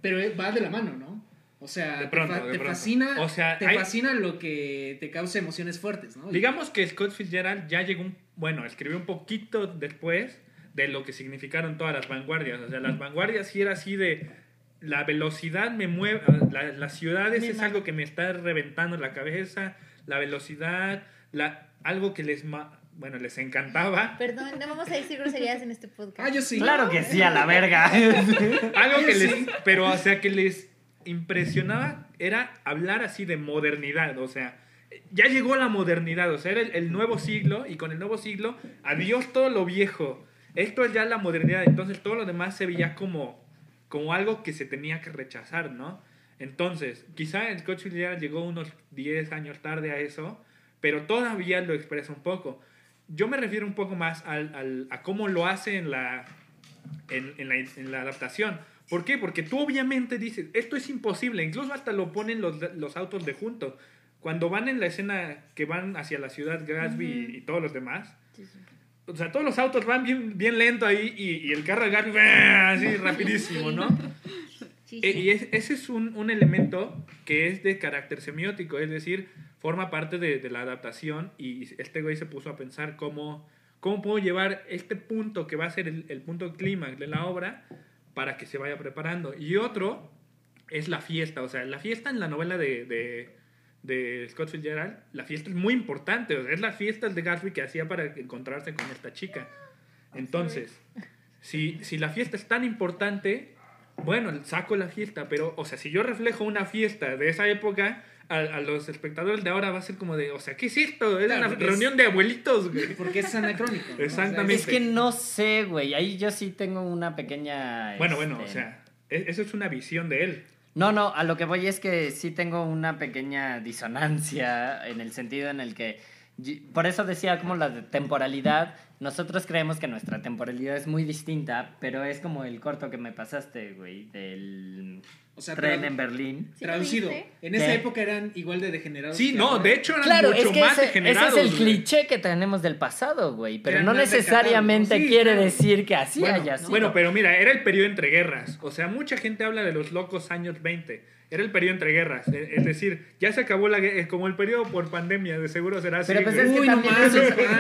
Speaker 1: pero eh, va de la mano, ¿no? O sea,
Speaker 4: De
Speaker 1: te
Speaker 4: pronto,
Speaker 1: fa-
Speaker 4: de
Speaker 1: te,
Speaker 4: pronto.
Speaker 1: fascina,
Speaker 4: O sea,
Speaker 1: te
Speaker 4: hay-
Speaker 1: fascina lo que te causa emociones fuertes, ¿no?
Speaker 4: Digamos que Scott Fitzgerald ya llegó, un, bueno, escribió un poquito después de lo que significaron todas las vanguardias. O sea, las vanguardias sí era así de la velocidad me mueve, la- las ciudades es algo que me está reventando la cabeza, la velocidad, la, algo que les, ma- bueno, les encantaba.
Speaker 3: Perdón, no vamos a decir groserías en este podcast.
Speaker 1: Ah, yo sí.
Speaker 2: Claro que sí, a la verga.
Speaker 4: Algo que
Speaker 1: Sí.
Speaker 4: les, pero o sea, que les impresionaba era hablar así de modernidad, o sea, ya llegó la modernidad, o sea, era el, nuevo siglo y con el nuevo siglo, adiós todo lo viejo. Esto es ya la modernidad, entonces todo lo demás se veía como, como algo que se tenía que rechazar, ¿no? Entonces, quizá el coche llegó unos 10 años tarde a eso, pero todavía lo expresa un poco. Yo me refiero un poco más al, a cómo lo hace en la, en, en la adaptación. ¿Por qué? Porque tú obviamente dices, esto es imposible, incluso hasta lo ponen los, los autos de junto. Cuando van en la escena que van hacia la ciudad Gatsby y, y todos los demás,
Speaker 3: Sí, sí.
Speaker 4: o sea, todos los autos van bien, bien lento ahí y, y el carro de Gatsby ¡ah! así rapidísimo, ¿no?
Speaker 3: Sí, sí.
Speaker 4: Y es- ese es un, un elemento que es de carácter semiótico, es decir, forma parte de, de la adaptación y este güey se puso a pensar cómo, cómo puedo llevar este punto que va a ser el, el punto clímax de la obra para que se vaya preparando. Y otro es la fiesta, o sea, la fiesta en la novela de, de, de Scott Fitzgerald, la fiesta es muy importante, o sea, es la fiesta de Gatsby que hacía para encontrarse con esta chica. Entonces, si, si la fiesta es tan importante, bueno, saco la fiesta, pero, o sea, si yo reflejo una fiesta de esa época, a, a los espectadores de ahora va a ser como de, o sea, ¿qué es esto? Es
Speaker 1: Claro,
Speaker 4: una
Speaker 1: es-
Speaker 4: reunión de abuelitos, güey.
Speaker 1: Porque es anacrónico.
Speaker 4: Exactamente.
Speaker 2: es que no sé, güey. Ahí yo sí tengo una pequeña.
Speaker 4: Bueno, bueno, o
Speaker 2: este,
Speaker 4: sea, e- eso es una visión de él.
Speaker 2: No, no, a lo que voy es que sí tengo una pequeña disonancia en el sentido en el que, por eso decía como la de temporalidad, nosotros creemos que nuestra temporalidad es muy distinta, pero es como el corto que me pasaste, güey, del
Speaker 1: O sea,
Speaker 2: Tren en Berlín.
Speaker 3: ¿Sí
Speaker 1: traducido. En esa
Speaker 2: ¿Qué?
Speaker 1: época eran igual de degenerados.
Speaker 4: Sí, no,
Speaker 1: ahora.
Speaker 4: de hecho eran
Speaker 2: Claro, es
Speaker 4: mucho
Speaker 2: que
Speaker 4: más
Speaker 2: ese, ese
Speaker 4: degenerados.
Speaker 2: es el
Speaker 4: güey.
Speaker 2: cliché que tenemos del pasado, güey. Pero
Speaker 1: Eran
Speaker 2: no necesariamente.
Speaker 1: Sí,
Speaker 2: quiere
Speaker 1: claro.
Speaker 2: decir que así
Speaker 1: Bueno,
Speaker 2: haya
Speaker 1: no.
Speaker 2: sido.
Speaker 4: Bueno, pero mira, era el periodo entre guerras. O sea, mucha gente habla de los locos años 20. Era el periodo entre guerras. Es decir, ya se acabó la guerra. Como el periodo por pandemia, de seguro será así.
Speaker 2: Pero pues es que
Speaker 1: Uy, no
Speaker 2: también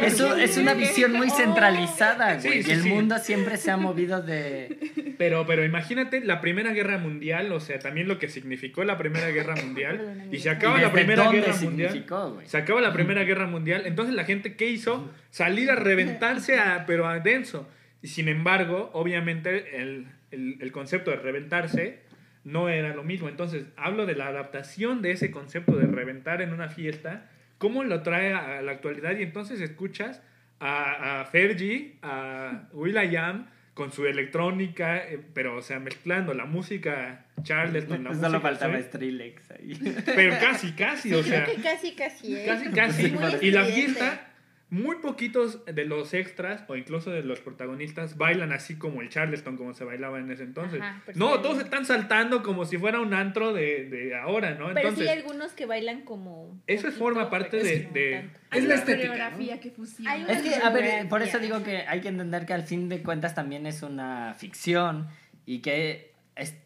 Speaker 2: eso es, es una visión muy. Centralizada, güey.
Speaker 4: sí,
Speaker 2: y el
Speaker 4: sí.
Speaker 2: mundo siempre se ha movido de...
Speaker 4: Pero, pero imagínate la Primera Guerra Mundial, o sea, también lo que significó la Primera Guerra Mundial. Y se
Speaker 2: ¿Y
Speaker 4: acaba la Primera
Speaker 2: dónde
Speaker 4: Guerra Mundial. Se acaba la Primera Guerra Mundial. Entonces la gente, ¿qué hizo? Salir a reventarse, a, pero a denso. Y sin embargo, obviamente, el, el- el concepto de reventarse no era lo mismo. Entonces, hablo de la adaptación de ese concepto de reventar en una fiesta, cómo lo trae a, la actualidad. Y entonces escuchas a, a Fergie, a Will.i.am con su electrónica, eh, pero, o sea, mezclando la música Charleston, la música
Speaker 2: Solo faltaba
Speaker 4: soul,
Speaker 2: Strillex ahí.
Speaker 4: Pero casi, casi, o
Speaker 3: creo
Speaker 4: sea...
Speaker 3: que casi, casi, ¿eh?
Speaker 4: Casi, casi.
Speaker 3: Muy
Speaker 4: Y la fiesta, muy poquitos de los extras o incluso de los protagonistas bailan así como el Charleston, como se bailaba en ese entonces.
Speaker 3: Ajá, pero
Speaker 4: no,
Speaker 3: sí.
Speaker 4: todos están saltando como si fuera un antro de, de ahora, ¿no?
Speaker 3: Pero sí
Speaker 4: Entonces,
Speaker 3: hay algunos que bailan como.
Speaker 4: eso
Speaker 3: poquito,
Speaker 4: forma parte de-
Speaker 3: no
Speaker 4: de-
Speaker 1: Es la estética,
Speaker 5: que fusiona.
Speaker 3: Hay una
Speaker 2: Es que, a ver, por eso digo que hay que entender que al fin de cuentas también es una ficción y que es,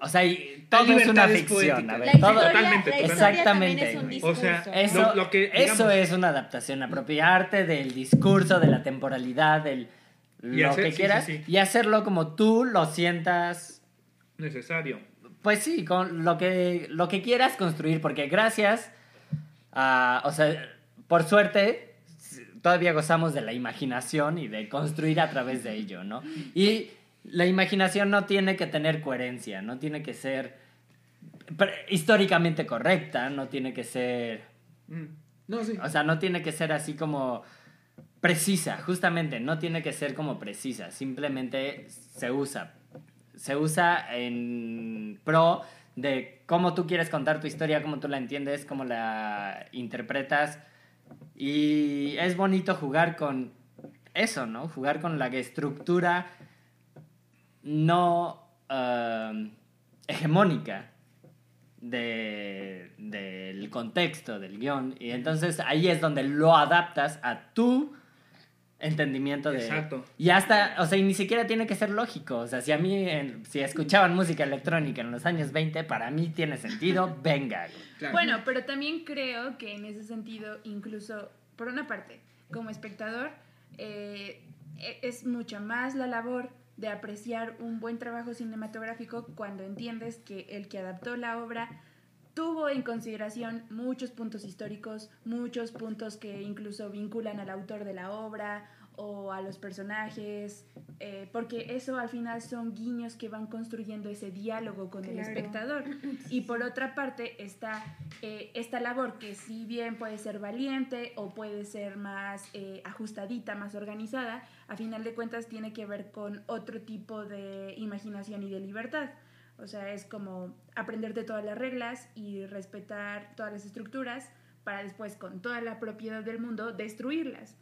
Speaker 2: o sea, y todo es una ficción, a ver,
Speaker 3: La
Speaker 2: todo,
Speaker 3: historia,
Speaker 4: Totalmente,
Speaker 3: la
Speaker 2: Exactamente,
Speaker 3: es un.
Speaker 4: O sea,
Speaker 2: eso,
Speaker 4: Lo- lo que,
Speaker 2: eso
Speaker 4: digamos-
Speaker 2: es una adaptación, apropiarte del discurso, de la temporalidad, del lo
Speaker 4: hacer-
Speaker 2: que
Speaker 4: sí,
Speaker 2: quieras
Speaker 4: sí, sí.
Speaker 2: y hacerlo como tú lo sientas
Speaker 4: necesario.
Speaker 2: Pues sí, con lo que, lo que quieras construir, porque gracias a, o sea, por suerte, todavía gozamos de la imaginación y de construir a través de ello, ¿no? Y la imaginación no tiene que tener coherencia, no tiene que ser históricamente correcta, no tiene que ser,
Speaker 1: Mm. No, sí.
Speaker 2: o sea, no tiene que ser así como precisa, justamente, no tiene que ser como precisa, simplemente se usa. Se usa en pro de cómo tú quieres contar tu historia, cómo tú la entiendes, cómo la interpretas. Y es bonito jugar con eso, ¿no? Jugar con la estructura no um, hegemónica de- del contexto del guion. Y entonces ahí es donde lo adaptas a tu entendimiento de...
Speaker 4: Exacto.
Speaker 2: Y hasta, o sea, y ni siquiera tiene que ser lógico. O sea, si a mí, en- si escuchaban música electrónica en los años 20, para mí tiene sentido, venga.
Speaker 1: Claro.
Speaker 5: Bueno, pero también creo que en ese sentido, incluso, por una parte, como espectador, eh, e- es mucho más la labor de apreciar un buen trabajo cinematográfico cuando entiendes que el que adaptó la obra tuvo en consideración muchos puntos históricos, muchos puntos que incluso vinculan al autor de la obra o a los personajes, eh, porque eso al final son guiños que van construyendo ese diálogo con el espectador. Y por otra parte está eh, esta labor que si bien puede ser valiente o puede ser más eh, ajustadita, más organizada, a final de cuentas tiene que ver con otro tipo de imaginación y de libertad. O sea, es como aprenderte todas las reglas y respetar todas las estructuras para después, con toda la propiedad del mundo, destruirlas.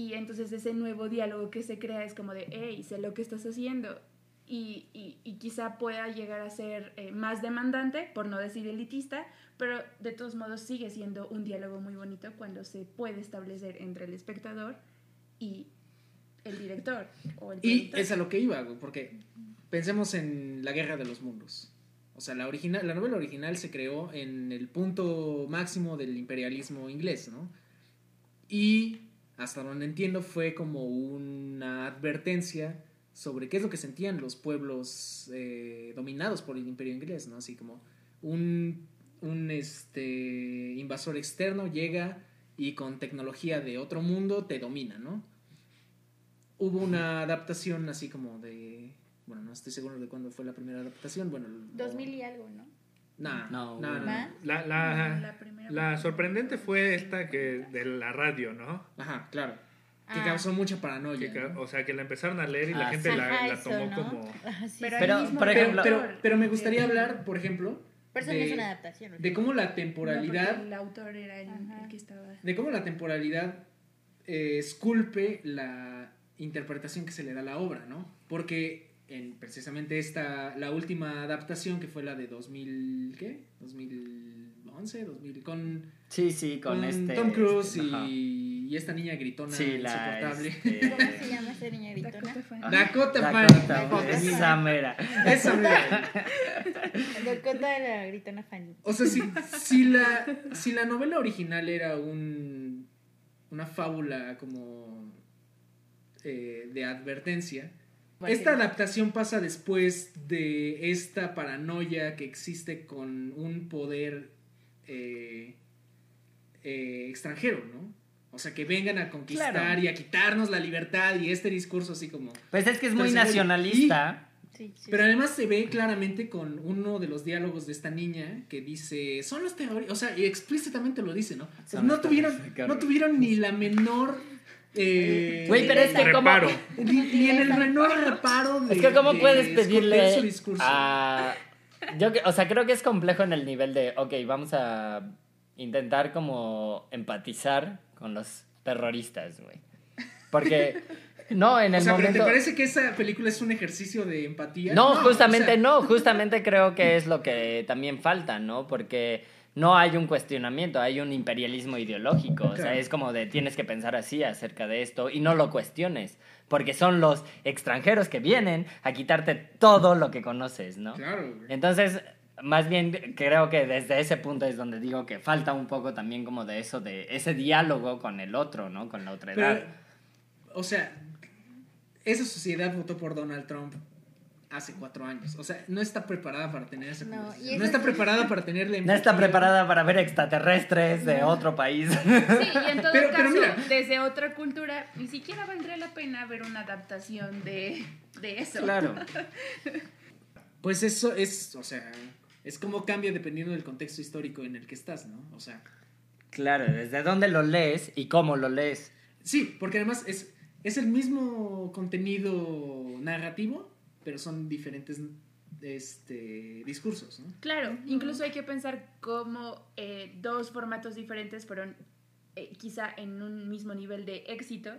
Speaker 5: Y entonces ese nuevo diálogo que se crea es como de, hey, sé lo que estás haciendo. Y, y- y quizá pueda llegar a ser eh, más demandante, por no decir elitista, pero de todos modos sigue siendo un diálogo muy bonito cuando se puede establecer entre el espectador y el director o el
Speaker 1: Y es a lo que iba, porque pensemos en la Guerra de los Mundos. O sea, la, original, la novela original se creó en el punto máximo del imperialismo inglés, ¿no? Y hasta donde entiendo fue como una advertencia sobre qué es lo que sentían los pueblos eh, dominados por el imperio inglés, ¿no? Así como un, un este, invasor externo llega y con tecnología de otro mundo te domina, ¿no? Hubo una adaptación así como de... Bueno, no estoy seguro de cuándo fue la primera adaptación. Bueno, el-
Speaker 3: 2000 y algo, ¿no?
Speaker 2: No,
Speaker 1: no, no.
Speaker 4: La, la,
Speaker 5: La primera
Speaker 4: la
Speaker 5: vez.
Speaker 4: sorprendente fue esta que de la radio, ¿no?
Speaker 1: Ajá, claro. Que
Speaker 3: Ah.
Speaker 1: causó mucha paranoia.
Speaker 4: Que o sea, que la empezaron a leer y la
Speaker 2: Ah,
Speaker 4: gente
Speaker 2: sí.
Speaker 4: la,
Speaker 3: Ajá,
Speaker 4: la
Speaker 3: eso,
Speaker 4: tomó
Speaker 3: ¿no?
Speaker 4: como...
Speaker 3: Ah, sí,
Speaker 5: Pero.
Speaker 2: Pero,
Speaker 5: el mismo
Speaker 2: por
Speaker 1: Pero,
Speaker 2: ejemplo-
Speaker 1: pero,
Speaker 5: autor
Speaker 1: pero me gustaría hablar, por ejemplo,
Speaker 3: Pero eso no
Speaker 1: de-
Speaker 3: es una adaptación.
Speaker 1: de cómo la temporalidad
Speaker 5: el autor era el que estaba...
Speaker 1: de cómo la temporalidad eh, esculpe la interpretación que se le da a la obra, ¿no? Porque en precisamente esta, la última adaptación que fue la de 2000, ¿qué? 2011, 2000, con,
Speaker 2: Sí, sí, con,
Speaker 1: con
Speaker 2: este.
Speaker 1: Tom Cruise
Speaker 2: este, ajá.
Speaker 1: y, y esta niña gritona
Speaker 2: Sí, la.
Speaker 1: insoportable.
Speaker 2: este,
Speaker 3: ¿Cómo se llama esa niña gritona?
Speaker 5: Dakota Fanning.
Speaker 1: Dakota
Speaker 2: Dakota,
Speaker 1: Fanning.
Speaker 2: güey, esa mera.
Speaker 1: Esa mera.
Speaker 3: Dakota de la gritona Fanny.
Speaker 1: O sea, si, si, la, si la novela original era un, una fábula como eh, de advertencia, esta adaptación pasa después de esta paranoia que existe con un poder eh, eh, extranjero, ¿no? O sea, que vengan a conquistar
Speaker 2: Claro.
Speaker 1: y a quitarnos la libertad y este discurso así como...
Speaker 2: Pues es que es muy nacionalista.
Speaker 3: Sí, sí,
Speaker 1: Pero
Speaker 3: sí.
Speaker 1: además se ve claramente con uno de los diálogos de esta niña que dice, son los terroristas, o sea, y explícitamente lo dice, ¿no?
Speaker 2: Son
Speaker 1: no tuvieron, no tuvieron ni la menor... eh,
Speaker 2: Güey, pero es que como.
Speaker 1: Ni, ni en el menor reparo de,
Speaker 2: Es que cómo
Speaker 1: de
Speaker 2: puedes pedirle
Speaker 1: su discurso.
Speaker 2: a... Yo, o sea, creo que es complejo en el nivel de, ok, vamos a intentar como empatizar con los terroristas, güey. Porque, no, en
Speaker 1: o
Speaker 2: el
Speaker 1: sea, ¿pero
Speaker 2: momento...
Speaker 1: te parece que esa película es un ejercicio de empatía?
Speaker 2: No,
Speaker 1: o
Speaker 2: justamente
Speaker 1: sea,
Speaker 2: no, justamente creo que es lo que también falta, ¿no? Porque no hay un cuestionamiento, hay un imperialismo ideológico, o sea, es como de tienes que pensar así acerca de esto y no lo cuestiones, porque son los extranjeros que vienen a quitarte todo lo que conoces, ¿no?
Speaker 1: Claro, güey.
Speaker 2: Entonces, más bien creo que desde ese punto es donde digo que falta un poco también como de eso, de ese diálogo con el otro, ¿no? Con la otra edad.
Speaker 1: Pero, o sea, esa sociedad votó por Donald Trump hace cuatro años. O sea, no está preparada para tener esa
Speaker 3: No,
Speaker 1: conversación. No está
Speaker 3: es-
Speaker 1: preparada para tener la
Speaker 2: no está preparada para ver extraterrestres de otro país.
Speaker 5: Sí, y en todo
Speaker 1: Pero- pero
Speaker 5: caso,
Speaker 1: mira.
Speaker 5: desde otra cultura, ni siquiera valdría la pena ver una adaptación de, de eso.
Speaker 2: claro.
Speaker 1: Pues eso es, o sea, es como cambia dependiendo del contexto histórico en el que estás, ¿no? O sea,
Speaker 2: Claro, desde dónde lo lees y cómo lo lees.
Speaker 1: sí, porque además es, es el mismo contenido narrativo, pero son diferentes este, discursos, ¿no?
Speaker 5: Claro, incluso hay que pensar cómo eh, dos formatos diferentes fueron eh, quizá en un mismo nivel de éxito,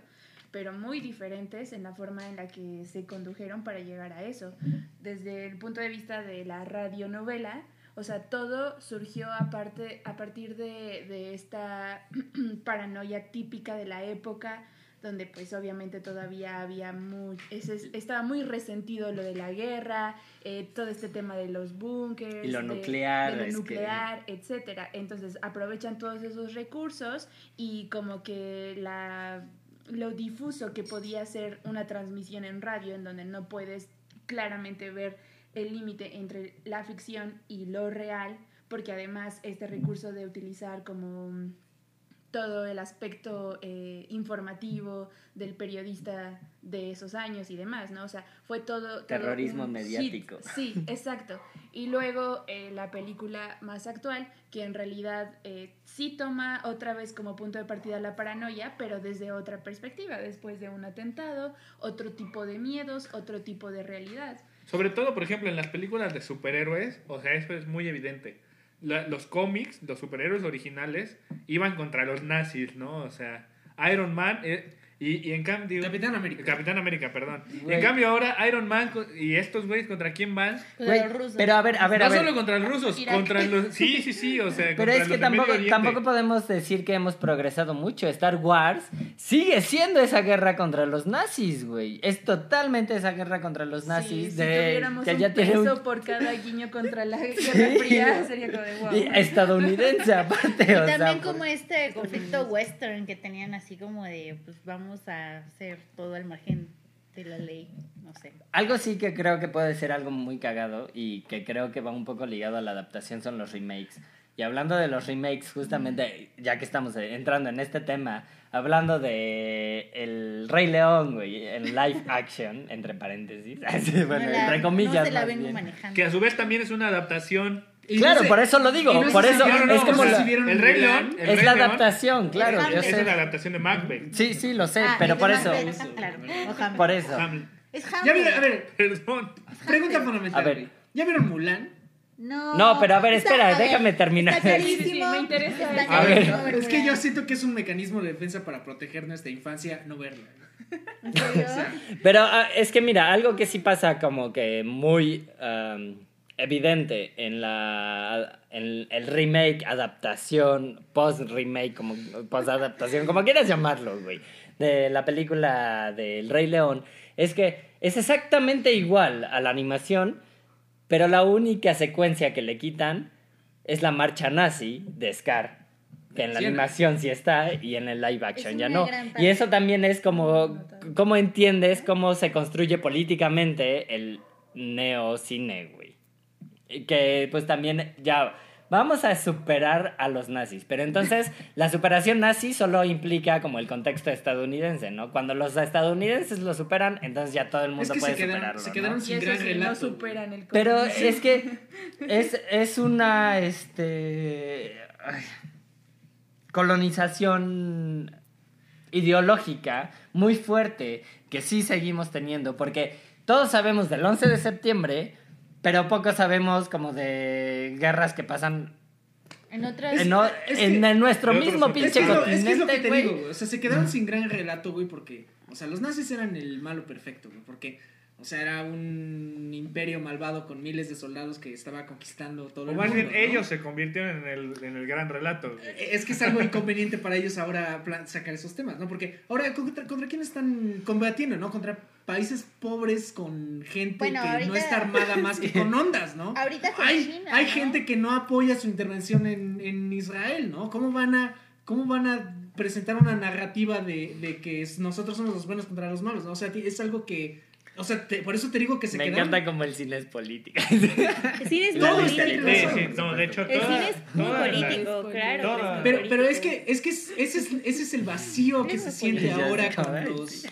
Speaker 5: pero muy diferentes en la forma en la que se condujeron para llegar a eso. Desde el punto de vista de la radionovela, o sea, todo surgió aparte, a partir de, de esta paranoia típica de la época, donde pues obviamente todavía había muy, ese- estaba muy resentido lo de la guerra, eh, todo este tema de los búnkers,
Speaker 2: lo
Speaker 5: de-
Speaker 2: nuclear,
Speaker 5: de lo
Speaker 2: que-
Speaker 5: nuclear, etcétera. Entonces aprovechan todos esos recursos y como que la lo difuso que podía ser una transmisión en radio en donde no puedes claramente ver el límite entre la ficción y lo real, porque además este recurso de utilizar como todo el aspecto eh, informativo del periodista de esos años y demás, ¿no? O sea, fue todo...
Speaker 2: Terrorismo mediático.
Speaker 5: hit. Sí, exacto. Y luego eh, la película más actual, que en realidad eh, sí toma otra vez como punto de partida la paranoia, pero desde otra perspectiva, después de un atentado, otro tipo de miedos, otro tipo de realidad.
Speaker 4: Sobre todo, por ejemplo, en las películas de superhéroes, o sea, eso es muy evidente. La- los cómics, los superhéroes originales, iban contra los nazis, ¿no? O sea, Iron Man, eh, y, y en cambio...
Speaker 1: Capitán América.
Speaker 4: Capitán América, perdón.
Speaker 2: Güey.
Speaker 4: En cambio ahora Iron Man y estos güeyes, ¿contra quién van?
Speaker 3: Con
Speaker 2: Güey,
Speaker 3: los rusos.
Speaker 2: pero a ver, a ver,
Speaker 4: no
Speaker 2: a ver.
Speaker 4: solo contra los rusos,
Speaker 5: Irak.
Speaker 4: contra los... Sí, sí, sí, o sea,
Speaker 2: Pero
Speaker 4: contra
Speaker 2: es que tampoco, tampoco podemos decir que hemos progresado mucho. Star Wars sigue siendo esa guerra contra los nazis, güey. Es totalmente esa guerra contra los nazis
Speaker 5: Sí,
Speaker 2: de
Speaker 5: si tuviéramos
Speaker 2: que
Speaker 5: un
Speaker 2: ya
Speaker 5: peso
Speaker 2: un
Speaker 5: por cada guiño contra la Guerra Fría, sería como de wow.
Speaker 2: y estadounidense aparte,
Speaker 3: Y
Speaker 2: o sea,
Speaker 3: también
Speaker 2: por-
Speaker 3: como este conflicto western que tenían así como de, pues vamos a hacer todo al margen de la ley, no sé.
Speaker 2: Algo sí que creo que puede ser algo muy cagado y que creo que va un poco ligado a la adaptación son los remakes. Y hablando de los remakes, justamente, ya que estamos eh, entrando en este tema, hablando de El Rey León, güey, en live action, entre paréntesis, bueno,
Speaker 3: No la-
Speaker 2: entre comillas.
Speaker 3: No se la vengo manejando.
Speaker 4: Que a su vez también es una adaptación...
Speaker 2: Claro,
Speaker 1: no sé-
Speaker 2: por eso lo digo,
Speaker 1: no
Speaker 2: por eso
Speaker 1: vieron-
Speaker 2: es
Speaker 1: no
Speaker 2: como
Speaker 1: sé
Speaker 2: la-
Speaker 1: si vieron
Speaker 4: El Rey. León, el
Speaker 2: es
Speaker 4: Rey
Speaker 2: la
Speaker 4: León
Speaker 2: adaptación, claro. Yo
Speaker 4: es
Speaker 2: sé.
Speaker 4: una adaptación de Macbeth.
Speaker 2: Sí, sí, lo sé,
Speaker 3: Ah,
Speaker 2: pero
Speaker 3: es
Speaker 2: por eso.
Speaker 3: Claro.
Speaker 2: Por eso.
Speaker 3: Es
Speaker 1: Ya
Speaker 3: Hamlet.
Speaker 1: vieron, a ver,
Speaker 4: Perdón.
Speaker 1: pregunta fundamental.
Speaker 2: A ver.
Speaker 1: ¿Ya vieron Mulan?
Speaker 3: No.
Speaker 2: No, pero a ver,
Speaker 3: Está-
Speaker 2: espera,
Speaker 3: a ver,
Speaker 2: déjame terminar.
Speaker 3: Está
Speaker 5: Sí, sí,
Speaker 3: carísimo.
Speaker 5: me interesa.
Speaker 3: Está
Speaker 2: A ver.
Speaker 1: Es que yo siento que es un mecanismo de defensa para proteger nuestra infancia, no verla.
Speaker 3: ¿En serio?
Speaker 2: Pero ah, es que mira, algo que sí pasa como que muy evidente en la en el remake, adaptación, post-remake, como post-adaptación, como quieras llamarlo, güey, de la película del Rey León, es que es exactamente igual a la animación, pero la única secuencia que le quitan es la marcha nazi de Scar. Que en la
Speaker 1: Sí,
Speaker 2: animación sí está y en el live action ya no. Y eso también es como, cómo entiendes cómo se construye políticamente el neocine, güey. Que pues también ya vamos a superar a los nazis. Pero entonces la superación nazi solo implica como el contexto estadounidense, ¿no? Cuando los estadounidenses lo superan, entonces ya todo el mundo
Speaker 1: Es que
Speaker 2: puede
Speaker 1: se quedaron,
Speaker 2: superarlo.
Speaker 1: se quedaron sin gran
Speaker 5: sí,
Speaker 1: relato.
Speaker 5: no superan el
Speaker 2: Pero es que es, es una este ay, colonización ideológica muy fuerte que sí seguimos teniendo, porque todos sabemos del 11 de septiembre, pero poco sabemos como de guerras que pasan
Speaker 3: En otras.
Speaker 2: en, o-
Speaker 1: es que-
Speaker 2: en- en nuestro
Speaker 4: otros
Speaker 2: mismo
Speaker 4: países.
Speaker 1: Es que,
Speaker 2: pinche
Speaker 1: es que es lo que
Speaker 2: continente,
Speaker 1: te
Speaker 2: güey.
Speaker 1: digo, güey. O sea, se quedaron sin gran relato, güey, porque, o sea, los nazis eran el malo perfecto, güey, porque, o sea, era un imperio malvado con miles de soldados que estaba conquistando todo
Speaker 4: O
Speaker 1: el
Speaker 4: más
Speaker 1: mundo.
Speaker 4: bien,
Speaker 1: ¿no?
Speaker 4: ellos se convirtieron en el, en el gran relato. güey.
Speaker 1: Eh, Es que es algo inconveniente para ellos ahora sacar esos temas, ¿no? Porque ahora, ¿contra, contra quién están combatiendo, no? Contra países pobres con gente
Speaker 3: Bueno,
Speaker 1: que no está armada más que con ondas, ¿no?
Speaker 3: Ahorita con
Speaker 1: hay,
Speaker 3: China,
Speaker 1: hay
Speaker 3: ¿no?
Speaker 1: gente que no apoya su intervención en, en Israel, ¿no? ¿Cómo van a, cómo van a presentar una narrativa de, de que nosotros somos los buenos contra los malos, ¿no? O sea, es algo que... O sea, te- por eso te digo que se
Speaker 2: Me
Speaker 1: quedaron...
Speaker 2: encanta como el cine es política.
Speaker 3: El cine es
Speaker 1: Todo
Speaker 3: político.
Speaker 4: Sí, sí, no, de hecho,
Speaker 3: El
Speaker 4: toda-
Speaker 3: cine es muy
Speaker 4: toda la-
Speaker 3: político, claro.
Speaker 4: toda-
Speaker 1: Pero, pero es que, es que es- ese, es, ese es el vacío que se siente
Speaker 2: político.
Speaker 1: ahora con los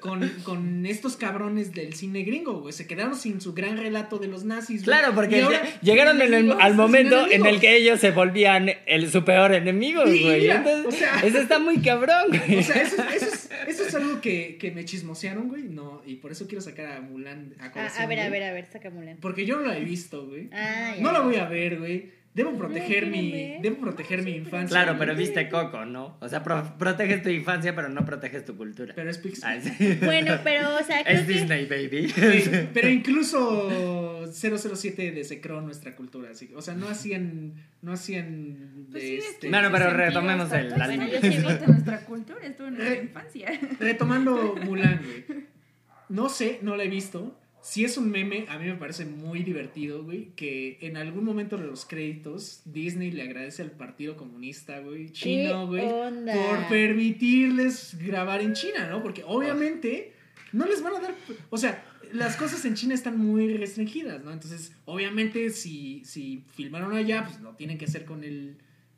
Speaker 1: con, con estos cabrones del cine gringo, güey. Se quedaron sin su gran relato de los nazis. güey.
Speaker 2: Claro, porque
Speaker 1: ahora-
Speaker 2: llegaron en el-
Speaker 1: enemigos,
Speaker 2: al momento en el que ellos se volvían el, su peor enemigo, güey.
Speaker 1: mira,
Speaker 2: Entonces,
Speaker 1: o sea-
Speaker 2: eso está muy cabrón, güey.
Speaker 1: O sea, eso, eso es, eso es algo que, que me chismosearon, güey. No, y por eso quiero sacar a Mulan a
Speaker 3: Ah,
Speaker 1: colación,
Speaker 3: a ver, a ver, a ver, saca Mulan.
Speaker 1: Porque yo no la he visto, güey.
Speaker 3: Ah, ya.
Speaker 1: No la voy a ver, güey. Debo proteger mi debo proteger mi infancia.
Speaker 2: Claro, pero viste Coco, ¿no? O sea, pro- proteges tu infancia, pero no proteges tu cultura.
Speaker 1: Pero es Pixar.
Speaker 2: Ah, sí.
Speaker 3: Bueno, pero, o sea, creo
Speaker 2: Es
Speaker 3: que.
Speaker 2: Disney, baby.
Speaker 1: Pero incluso 007 desecró nuestra cultura, así, o sea, no hacían no hacían
Speaker 5: Pues
Speaker 1: de
Speaker 5: sí, es
Speaker 1: este-
Speaker 2: Bueno, pero retomemos el- la
Speaker 5: es parte de nuestra cultura, estuvo en nuestra infancia.
Speaker 1: retomando Mulan, güey. No sé, no la he visto. Si es un meme, a mí me parece muy divertido, güey, que en algún momento de los créditos Disney le agradece al Partido Comunista, güey, chino, güey, por permitirles grabar en China, ¿no? Porque obviamente no les van a dar, o sea, las cosas en China están muy restringidas, ¿no? Entonces, obviamente si si filmaron allá, pues lo tienen que hacer con el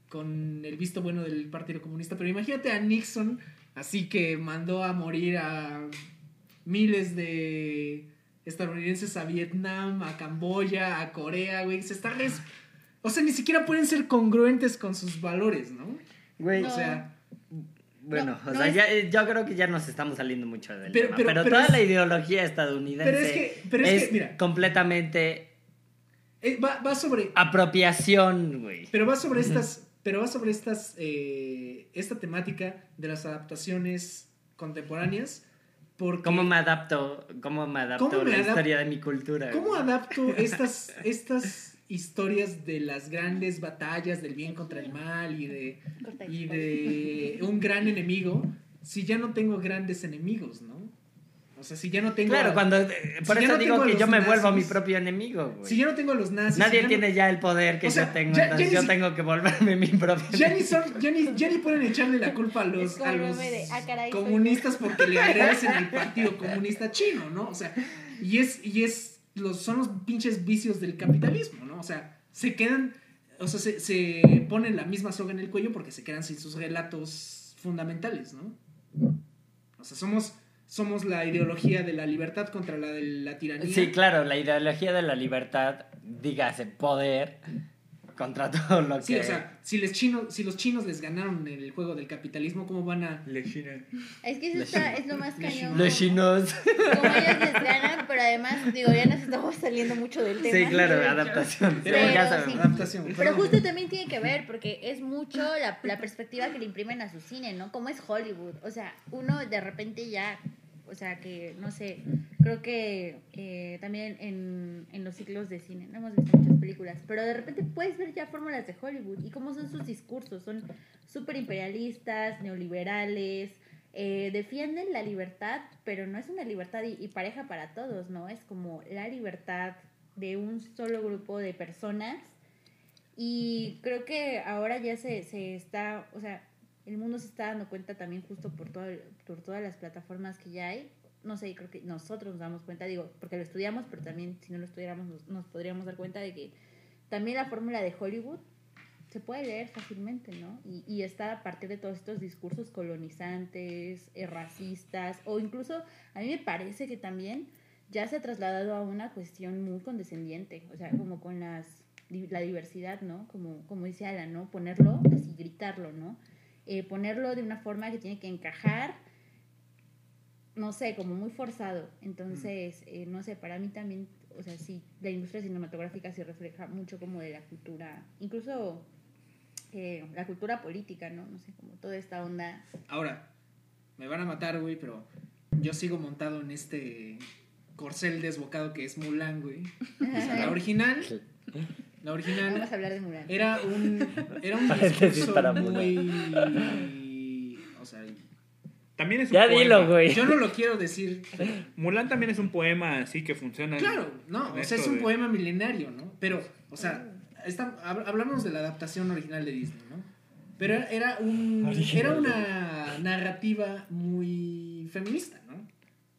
Speaker 1: con el visto bueno del Partido Comunista, pero imagínate a Nixon así que mandó a morir a miles de estadounidenses a Vietnam, a Camboya, a Corea, güey, se o sea, ni siquiera pueden ser congruentes con sus valores, ¿no?
Speaker 2: Güey,
Speaker 1: O sea,
Speaker 2: bueno,
Speaker 3: No,
Speaker 2: o
Speaker 3: no
Speaker 2: sea,
Speaker 3: es-
Speaker 2: ya, eh, yo creo que ya nos estamos saliendo mucho del
Speaker 1: Pero-
Speaker 2: tema.
Speaker 1: pero-
Speaker 2: Pero,
Speaker 1: pero
Speaker 2: toda
Speaker 1: es-
Speaker 2: la ideología estadounidense
Speaker 1: pero es que- pero es que, mira.
Speaker 2: completamente
Speaker 1: eh, va, va sobre
Speaker 2: apropiación, güey.
Speaker 1: Pero va sobre estas, pero va sobre estas, eh, esta temática de las adaptaciones contemporáneas. Porque,
Speaker 2: ¿Cómo me adapto, cómo me adapto
Speaker 1: ¿Cómo me
Speaker 2: la
Speaker 1: adap-
Speaker 2: historia de mi cultura?
Speaker 1: ¿Cómo adapto estas, estas historias de las grandes batallas del bien contra el mal y de, y de un gran enemigo si ya no tengo grandes enemigos, ¿no? O sea, si ya no tengo...
Speaker 2: Claro,
Speaker 1: a-
Speaker 2: cuando. eh, Por
Speaker 1: si
Speaker 2: eso
Speaker 1: no
Speaker 2: digo que yo me vuelvo mi
Speaker 1: nazis,
Speaker 2: propio enemigo, güey.
Speaker 1: Si ya no tengo a los nazis... si ya
Speaker 2: Nadie
Speaker 1: no-
Speaker 2: tiene ya el poder que
Speaker 1: O sea,
Speaker 2: yo tengo,
Speaker 1: ya-
Speaker 2: entonces
Speaker 1: ni
Speaker 2: yo
Speaker 1: si-
Speaker 2: tengo que volverme mi propio
Speaker 1: Ya ni,
Speaker 2: enemigo.
Speaker 1: son, ya, ni, ya ni pueden echarle la culpa a los, a
Speaker 3: el
Speaker 1: los
Speaker 3: de, "Ah, caray, soy
Speaker 1: comunistas porque le agradecen al Partido Comunista Chino, ¿no? O sea, y es, y es los, son los pinches vicios del capitalismo, ¿no? O sea, se quedan, o sea, se, se ponen la misma soga en el cuello porque se quedan sin sus relatos fundamentales, ¿no? O sea, somos, somos la ideología de la libertad contra la de la tiranía.
Speaker 2: Sí, claro, la ideología de la libertad, dígase poder, contra todo lo que...
Speaker 1: Sí, o sea, si, les chino, si los chinos les ganaron en el juego del capitalismo, ¿cómo van a...?
Speaker 4: Le China.
Speaker 3: Es que eso
Speaker 2: Los
Speaker 3: está,
Speaker 2: chinos.
Speaker 3: es lo más cañón.
Speaker 2: Los chinos.
Speaker 3: Como ellos les ganan, pero además, digo, ya nos estamos saliendo mucho del tema.
Speaker 2: Sí, claro, adaptación.
Speaker 1: Pero
Speaker 2: Sí, ya
Speaker 3: sí.
Speaker 1: Adaptación.
Speaker 3: Pero
Speaker 1: perdón.
Speaker 3: justo también tiene que ver, porque es mucho la, la perspectiva que le imprimen a su cine, ¿no? Como es Hollywood. O sea, uno de repente ya, o sea, que, no sé, creo que eh, también en, en los ciclos de cine, no hemos visto muchas películas, pero de repente puedes ver ya fórmulas de Hollywood y cómo son sus discursos. Son súper imperialistas, neoliberales. eh, defienden la libertad, pero no es una libertad y, y pareja para todos, ¿no? Es como la libertad de un solo grupo de personas y creo que ahora ya se, se está, o sea, el mundo se está dando cuenta también justo por, todo, por todas las plataformas que ya hay. No sé, creo que nosotros nos damos cuenta, digo, porque lo estudiamos, pero también si no lo estudiáramos nos, podríamos dar cuenta de que también la fórmula de Hollywood se puede leer fácilmente, ¿no? Y, y está a partir de todos estos discursos colonizantes, eh, racistas, o incluso a mí me parece que también ya se ha trasladado a una cuestión muy condescendiente, o sea, como con las, la diversidad, ¿no? Como, como dice Alan, ¿no? Ponerlo, así gritarlo, ¿no? Eh, ponerlo de una forma que tiene que encajar, no sé, como muy forzado. Entonces, eh, no sé, para mí también, o sea, sí, la industria cinematográfica se refleja mucho como de la cultura, incluso eh, la cultura política, ¿no? No sé, como toda esta onda.
Speaker 1: Ahora, me van a matar, güey, pero yo sigo montado en este corcel desbocado que es Mulan, güey. O sea, la original, la original
Speaker 3: Vamos a hablar de Mulan.
Speaker 1: era un, era un discurso
Speaker 2: para
Speaker 1: muy... O sea,
Speaker 4: También es un
Speaker 2: Ya
Speaker 4: poema.
Speaker 2: dilo, güey.
Speaker 1: yo no lo quiero decir...
Speaker 4: Mulan también es un poema así que funciona.
Speaker 1: Claro, no, o sea, es un
Speaker 4: de-
Speaker 1: poema milenario, ¿no? Pero, o sea, está- hab- hablamos de la adaptación original de Disney, ¿no? Pero era- era, un,
Speaker 2: Original.
Speaker 1: era una narrativa muy feminista, ¿no?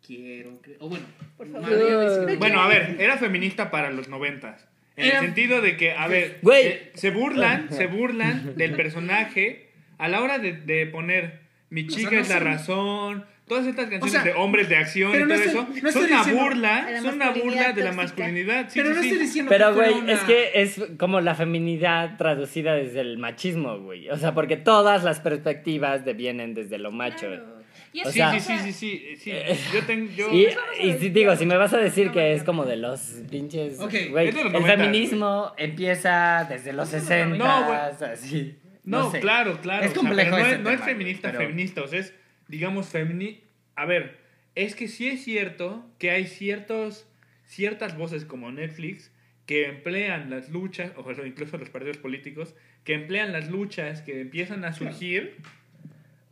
Speaker 1: Quiero creer. O bueno,
Speaker 3: Por favor.
Speaker 4: Bueno, a ver, era feminista para los noventas. En el sentido de que, a ver,
Speaker 2: Güey.
Speaker 4: eh, se burlan, se burlan del personaje a la hora de, de poner Mi
Speaker 1: O sea,
Speaker 4: chica
Speaker 1: no
Speaker 4: es la razón, todas estas canciones
Speaker 1: sea,
Speaker 4: de hombres de acción y
Speaker 1: no
Speaker 4: todo
Speaker 1: estoy-
Speaker 4: eso,
Speaker 1: no
Speaker 4: son una burla,
Speaker 3: De la
Speaker 4: son una
Speaker 3: masculinidad
Speaker 4: burla de la masculinidad. Sí,
Speaker 1: pero
Speaker 4: sí,
Speaker 1: no
Speaker 4: sí.
Speaker 1: estoy diciendo
Speaker 2: Pero, güey,
Speaker 1: una-
Speaker 2: es que es como la feminidad traducida desde el machismo, güey. O sea, porque todas las perspectivas devienen desde lo macho.
Speaker 5: Claro.
Speaker 2: O
Speaker 4: Sí,
Speaker 2: sea-
Speaker 4: sí, sí, sí, sí, sí. Yo tengo, yo...
Speaker 2: Y, y si digo, si me vas a decir
Speaker 5: no,
Speaker 2: que
Speaker 5: no,
Speaker 2: es
Speaker 5: no.
Speaker 2: como de los pinches.
Speaker 1: Ok,
Speaker 2: güey,
Speaker 4: es de los
Speaker 2: el
Speaker 4: 90,
Speaker 2: feminismo empieza desde los 60,
Speaker 4: No, güey.
Speaker 2: así.
Speaker 4: No,
Speaker 2: sé.
Speaker 4: claro, claro.
Speaker 2: Es
Speaker 4: o sea,
Speaker 2: complejo
Speaker 4: no, es, no es feminista,
Speaker 2: pero-
Speaker 4: feminista. O sea, es, digamos, femini... A ver, es que sí es cierto que hay ciertos, ciertas voces como Netflix que emplean las luchas, o incluso los partidos políticos, que emplean las luchas que empiezan a surgir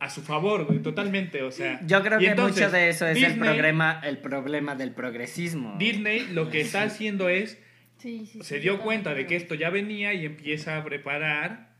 Speaker 4: a su favor, güey, totalmente, o sea...
Speaker 2: Yo creo que
Speaker 4: entonces,
Speaker 2: mucho de eso es el,
Speaker 4: Disney-
Speaker 2: problema, el problema del progresismo.
Speaker 4: Disney lo que está haciendo es,
Speaker 3: Sí, sí,
Speaker 4: se
Speaker 3: sí,
Speaker 4: dio cuenta de que esto ya venía y empieza a preparar.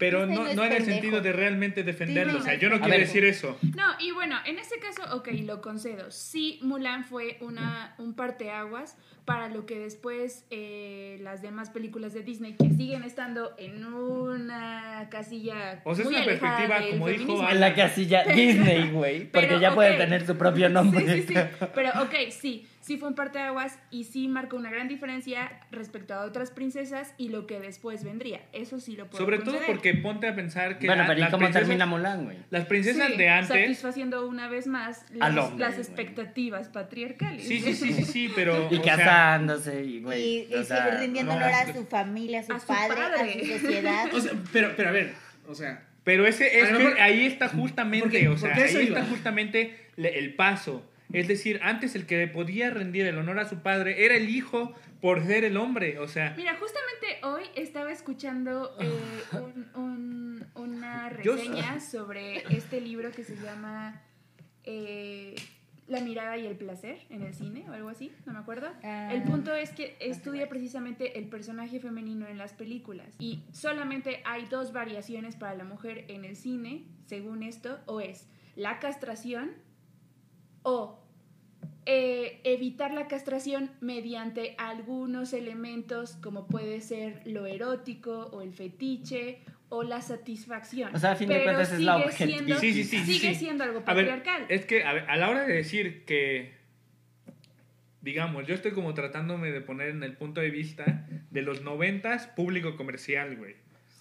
Speaker 4: Pero
Speaker 3: Disney
Speaker 4: no,
Speaker 3: no es
Speaker 4: no en el sentido de realmente defenderlo.
Speaker 3: Disney
Speaker 4: O sea,
Speaker 3: no
Speaker 4: yo
Speaker 3: es
Speaker 4: no quiero
Speaker 2: pendejo.
Speaker 4: decir eso.
Speaker 5: No, y bueno, en ese caso, ok, lo concedo. Sí, Mulan fue una, un parteaguas para lo que después eh, las demás películas de Disney, que siguen estando en una casilla.
Speaker 4: O sea, es
Speaker 5: muy
Speaker 4: una
Speaker 5: alejada
Speaker 4: perspectiva, como dijo
Speaker 5: feminismo.
Speaker 2: En la casilla Disney, güey. Porque
Speaker 5: Pero,
Speaker 2: ya puede
Speaker 5: ok.
Speaker 2: tener su propio nombre.
Speaker 5: Sí, sí, sí. Pero ok, sí, sí fue un parteaguas y sí marcó una gran diferencia respecto a otras princesas y lo que después vendría. Eso sí lo puedo
Speaker 4: Sobre todo porque ponte a pensar que
Speaker 2: Bueno,
Speaker 4: la-
Speaker 2: pero ¿y
Speaker 4: las,
Speaker 2: cómo
Speaker 4: princesas,
Speaker 2: termina Mulan, güey?
Speaker 4: las princesas
Speaker 5: Sí,
Speaker 4: de antes...
Speaker 5: Satisfaciendo una vez más las,
Speaker 2: hombre,
Speaker 5: las
Speaker 2: güey.
Speaker 5: expectativas patriarcales.
Speaker 4: Sí, sí, sí, sí, sí, pero...
Speaker 2: Y
Speaker 4: o sea,
Speaker 2: casándose, y, güey.
Speaker 3: Y, y
Speaker 2: o sea,
Speaker 3: seguir rindiendo
Speaker 4: no,
Speaker 3: honor a
Speaker 4: es-
Speaker 3: su familia, a su,
Speaker 5: a su
Speaker 3: padre,
Speaker 5: padre.
Speaker 3: a su sociedad.
Speaker 1: O sea, pero, pero a ver, o sea,
Speaker 4: Pero ese es ahí está justamente,
Speaker 1: porque-
Speaker 4: o sea, ahí está justamente el paso. Es decir, antes el que podía rendir el honor a su padre era el hijo por ser el hombre, o sea,
Speaker 5: Mira, justamente hoy estaba escuchando eh, un- un- una
Speaker 4: Yo-
Speaker 5: reseña sobre este libro que se llama eh, La mirada y el placer en el cine o algo así, no me acuerdo.
Speaker 3: Ah.
Speaker 5: El punto es que estudia precisamente el personaje femenino en las películas y solamente hay dos variaciones para la mujer en el cine, según esto, o es la castración o eh, evitar la castración mediante algunos elementos como puede ser lo erótico o el fetiche o la satisfacción.
Speaker 2: O sea, a fin de
Speaker 5: Pero
Speaker 2: cuentas es la
Speaker 5: sigue
Speaker 2: objetividad.
Speaker 5: siendo-
Speaker 4: Sí, sí, sí, sí,
Speaker 5: Sigue
Speaker 4: sí.
Speaker 5: siendo algo
Speaker 4: a ver,
Speaker 5: patriarcal.
Speaker 4: es que a, ver, a la hora de decir que digamos, yo estoy como tratándome de poner en el punto de vista de los noventas público comercial, güey.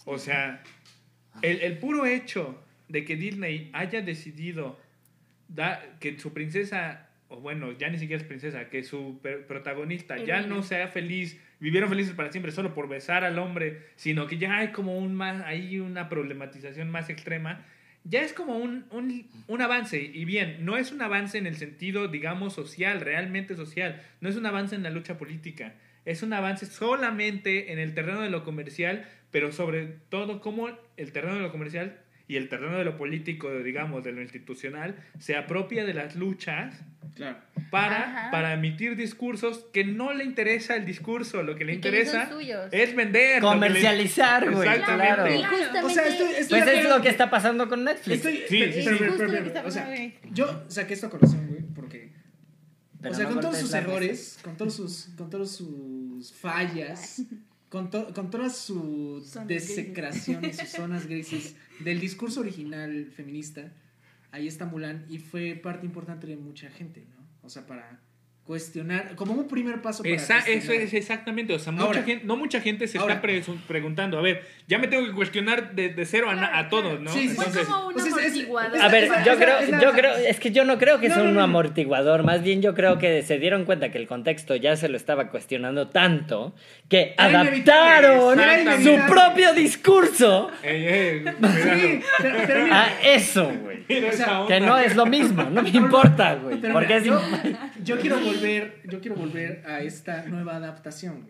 Speaker 4: O sea, el, el puro hecho de que Disney haya decidido da, que su princesa, o bueno, ya ni siquiera es princesa, que su protagonista ya no sea feliz, vivieron felices para siempre solo por besar al hombre, sino que ya hay como un más, hay una problematización más extrema, ya es como un, un, un avance. Y bien, no es un avance en el sentido, digamos, social, realmente social, no es un avance en la lucha política, es un avance solamente en el terreno de lo comercial, pero sobre todo como el terreno de lo comercial y el terreno de lo político, digamos, de lo institucional, se apropia de las luchas
Speaker 1: Claro.
Speaker 4: para, para emitir discursos que no le interesa el discurso, lo que le interesa es vender.
Speaker 2: Comercializar, güey.
Speaker 4: Exactamente.
Speaker 2: Claro.
Speaker 3: Y justamente.
Speaker 1: O sea, estoy- estoy-
Speaker 2: Pues es lo que está pasando con Netflix.
Speaker 1: Estoy,
Speaker 4: Sí, sí,
Speaker 1: pero-
Speaker 4: sí.
Speaker 1: pero- pero- o sea, yo saqué esto a colación, güey, porque
Speaker 2: Pero
Speaker 1: o sea,
Speaker 2: no
Speaker 1: con todos sus errores, con todos sus, con todos sus fallas, con, to- con todas sus
Speaker 5: Zonas
Speaker 1: desecraciones, sus zonas grises del discurso original feminista, ahí está Mulan y fue parte importante de mucha gente, ¿no? O sea, para cuestionar, como un primer paso para
Speaker 4: Esa- eso es exactamente, o sea, mucha
Speaker 1: Ahora.
Speaker 4: gente, no mucha gente se
Speaker 1: Ahora.
Speaker 4: está pre- preguntando, a ver, ya me tengo que cuestionar de, de cero a, a todos, ¿no?
Speaker 1: Sí, sí,
Speaker 4: Entonces,
Speaker 5: como un
Speaker 1: Pues es- es-
Speaker 5: amortiguador.
Speaker 1: es-
Speaker 2: A ver, yo creo, yo creo, es que yo no creo que
Speaker 1: No,
Speaker 2: sea un
Speaker 1: no.
Speaker 2: amortiguador, más bien yo creo que se dieron cuenta que el contexto ya se lo estaba cuestionando tanto que
Speaker 1: Era
Speaker 2: adaptaron su propio discurso
Speaker 4: ey, ey,
Speaker 1: Sí,
Speaker 4: cuidado.
Speaker 1: pero, pero mira,
Speaker 2: a eso, güey.
Speaker 1: O sea,
Speaker 2: Que no es lo mismo, no me importa, güey. Porque
Speaker 1: yo, yo quiero volver, yo quiero volver a esta nueva adaptación.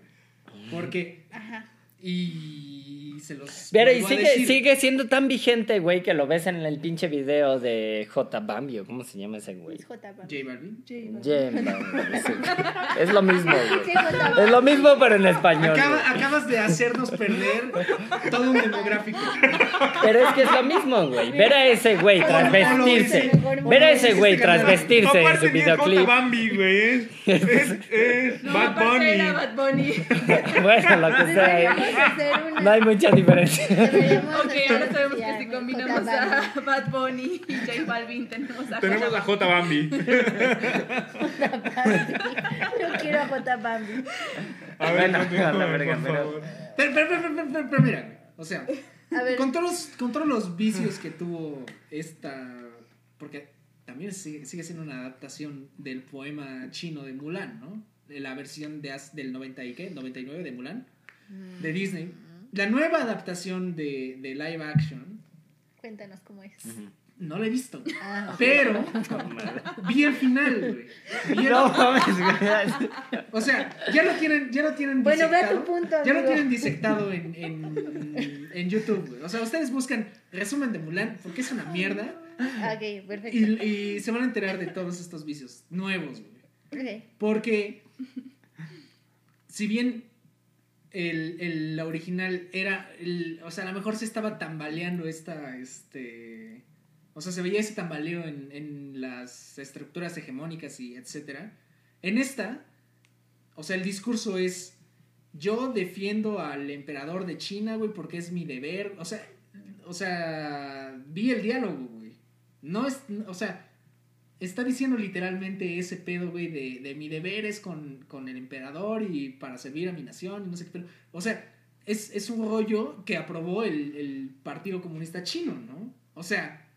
Speaker 1: Porque
Speaker 3: Ajá.
Speaker 1: Y se los
Speaker 2: Pero y sigue,
Speaker 1: decir.
Speaker 2: sigue siendo tan vigente, güey, que lo ves en el pinche video de J. Bambi, o ¿cómo se llama ese güey?
Speaker 3: Es J. Balvin.
Speaker 1: J Balvin.
Speaker 2: Güey. Es lo mismo, güey.
Speaker 3: J.
Speaker 2: Es lo mismo, pero en español.
Speaker 1: Acaba- acabas de hacernos perder todo un demográfico.
Speaker 2: Pero es que es lo mismo, güey. Ver a ese güey transvestirse. Ver a ese güey transvestirse en su
Speaker 4: es J
Speaker 2: videoclip.
Speaker 4: Bambi, güey, es, es, es
Speaker 5: No,
Speaker 4: Bad
Speaker 5: era
Speaker 4: Bunny.
Speaker 5: Bad Bunny.
Speaker 2: Bueno, lo que sea.
Speaker 3: Deberíamos hacer una.
Speaker 2: No hay mucha diferencia.
Speaker 5: ok, ahora sabemos que si combinamos a Bad Bunny y J Balvin tenemos a
Speaker 4: Tenemos a J Bambi.
Speaker 3: Yo quiero a J. Bambi.
Speaker 4: A ver,
Speaker 2: a la verga, pero-.
Speaker 1: Pero, pero, pero, pero, pero- pero mira, o sea, con todos, los, con todos los vicios que tuvo esta. Porque también sigue, sigue siendo una adaptación del poema chino de Mulan, ¿no? De la versión de, del 90 y qué, 99 de Mulan, de Disney. La nueva adaptación de, de live action,
Speaker 3: Cuéntanos cómo es.
Speaker 1: no la he visto.
Speaker 3: Ah.
Speaker 1: Pero vi el final, güey.
Speaker 2: No mames, güey.
Speaker 1: O sea, ya lo tienen, ya lo tienen
Speaker 3: Bueno, ve a
Speaker 1: disectado.
Speaker 3: tu punto,
Speaker 1: Ya lo tienen disectado en, en, en YouTube, güey. O sea, ustedes buscan resumen de Mulan porque es una mierda.
Speaker 3: Ok, perfecto.
Speaker 1: Y, y se van a enterar de todos estos vicios nuevos, güey. Porque, si bien el, el la original era, el- o sea, a lo mejor se estaba tambaleando esta, este, o sea, se veía ese tambaleo en, en las estructuras hegemónicas y etcétera. En esta, o sea, el discurso es, yo defiendo al emperador de China, güey, porque es mi deber, o sea, o sea, vi el diálogo, güey. No es, o sea, está diciendo literalmente ese pedo, güey, de, de mi deber es con, con el emperador y para servir a mi nación y no sé qué, pero, o sea, es, es un rollo que aprobó el, el Partido Comunista Chino, ¿no? O sea,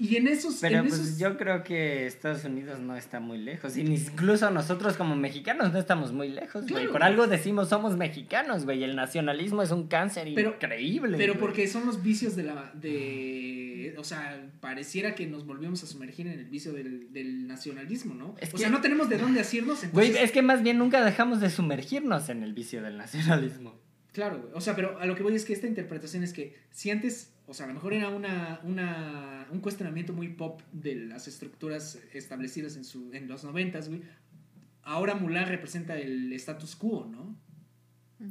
Speaker 1: y en esos...
Speaker 2: Pero
Speaker 1: en
Speaker 2: pues
Speaker 1: esos-
Speaker 2: yo creo que Estados Unidos no está muy lejos. Y incluso nosotros como mexicanos no estamos muy lejos, güey.
Speaker 1: Claro.
Speaker 2: Por algo decimos somos mexicanos, güey. El nacionalismo es un cáncer
Speaker 1: Pero-
Speaker 2: increíble.
Speaker 1: Pero porque son los vicios de la... de O sea, pareciera que nos volvemos a sumergir en el vicio del, del nacionalismo, ¿no?
Speaker 2: Es
Speaker 1: o
Speaker 2: que-
Speaker 1: sea, no tenemos de dónde asirnos,
Speaker 2: Güey,
Speaker 1: entonces...
Speaker 2: es que más bien nunca dejamos de sumergirnos en el vicio del nacionalismo.
Speaker 1: Claro, güey. O sea, pero a lo que voy es que esta interpretación es que si antes, o sea, a lo mejor era una, una, un cuestionamiento muy pop de las estructuras establecidas en, su, en los noventas, güey. Ahora Mulan representa el status quo, ¿no?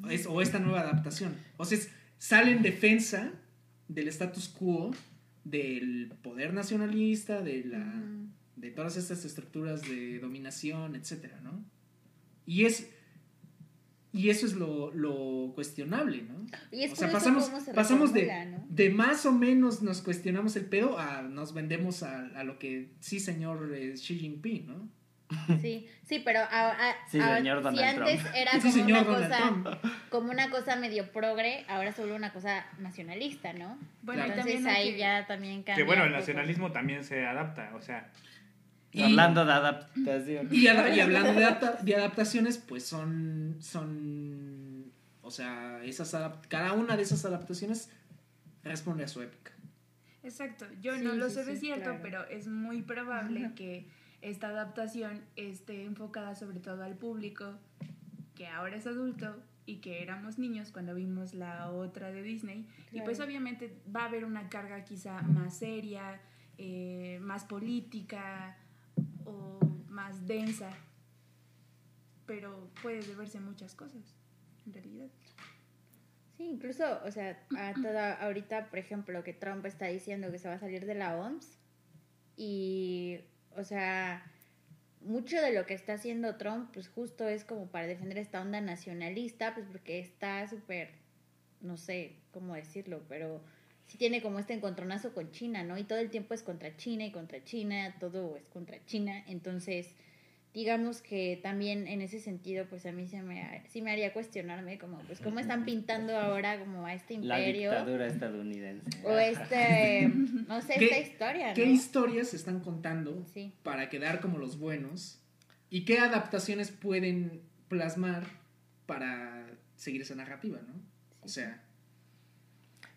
Speaker 1: Es- o esta nueva adaptación. O sea, es- sale en defensa del status quo, del poder nacionalista, de la de todas estas estructuras de dominación, etcétera, ¿no? Y es y eso es lo, lo cuestionable, ¿no?
Speaker 3: Y es
Speaker 1: o sea,
Speaker 3: por eso
Speaker 1: pasamos,
Speaker 3: cómo se
Speaker 1: pasamos de, de más o menos nos cuestionamos el pedo a nos vendemos a, a lo que sí, señor eh, Xi Jinping, ¿no?
Speaker 3: Sí, sí, pero a- a-
Speaker 2: Sí, señor
Speaker 3: si antes
Speaker 2: Trump.
Speaker 3: era
Speaker 1: Sí,
Speaker 3: como
Speaker 1: señor
Speaker 3: una cosa, como una cosa medio progre, ahora solo una cosa nacionalista, ¿no?
Speaker 5: Bueno, y
Speaker 1: Claro.
Speaker 3: Entonces ahí
Speaker 5: que-
Speaker 3: ya también cambia.
Speaker 4: Que bueno, el nacionalismo también se adapta, o sea,
Speaker 1: Y-
Speaker 2: Hablando de adaptación.
Speaker 1: Y, hablando de, adapta- de adaptaciones, pues son, son, o sea, esas cada una de esas adaptaciones responde a su época.
Speaker 5: Exacto, yo
Speaker 3: Sí,
Speaker 5: no lo
Speaker 3: sí,
Speaker 5: sé de
Speaker 3: sí,
Speaker 5: cierto,
Speaker 3: claro.
Speaker 5: pero es muy probable que esta adaptación esté enfocada sobre todo al público que ahora es adulto y que éramos niños cuando vimos la otra de Disney. Y pues obviamente va a haber una carga quizá más seria, eh, más política o más densa, pero puede deberse a muchas cosas, en realidad.
Speaker 3: Sí, incluso, o sea, a toda, ahorita, por ejemplo, que Trump está diciendo que se va a salir de la OMS y, o sea, mucho de lo que está haciendo Trump, pues justo es como para defender esta onda nacionalista, pues porque está súper, no sé cómo decirlo, pero sí tiene como este encontronazo con China, ¿no? Y todo el tiempo es contra China y contra China, todo es contra China, entonces digamos que también en ese sentido pues a mí se me sí me haría cuestionarme como pues cómo están pintando ahora como a este
Speaker 2: La
Speaker 3: imperio
Speaker 2: dictadura estadounidense.
Speaker 3: o este no sé
Speaker 1: ¿Qué-
Speaker 3: esta historia
Speaker 1: ¿Qué
Speaker 3: ¿no?
Speaker 1: historias se están contando
Speaker 3: sí
Speaker 1: para quedar como los buenos? ¿Y qué adaptaciones pueden plasmar para seguir esa narrativa, no? O sea,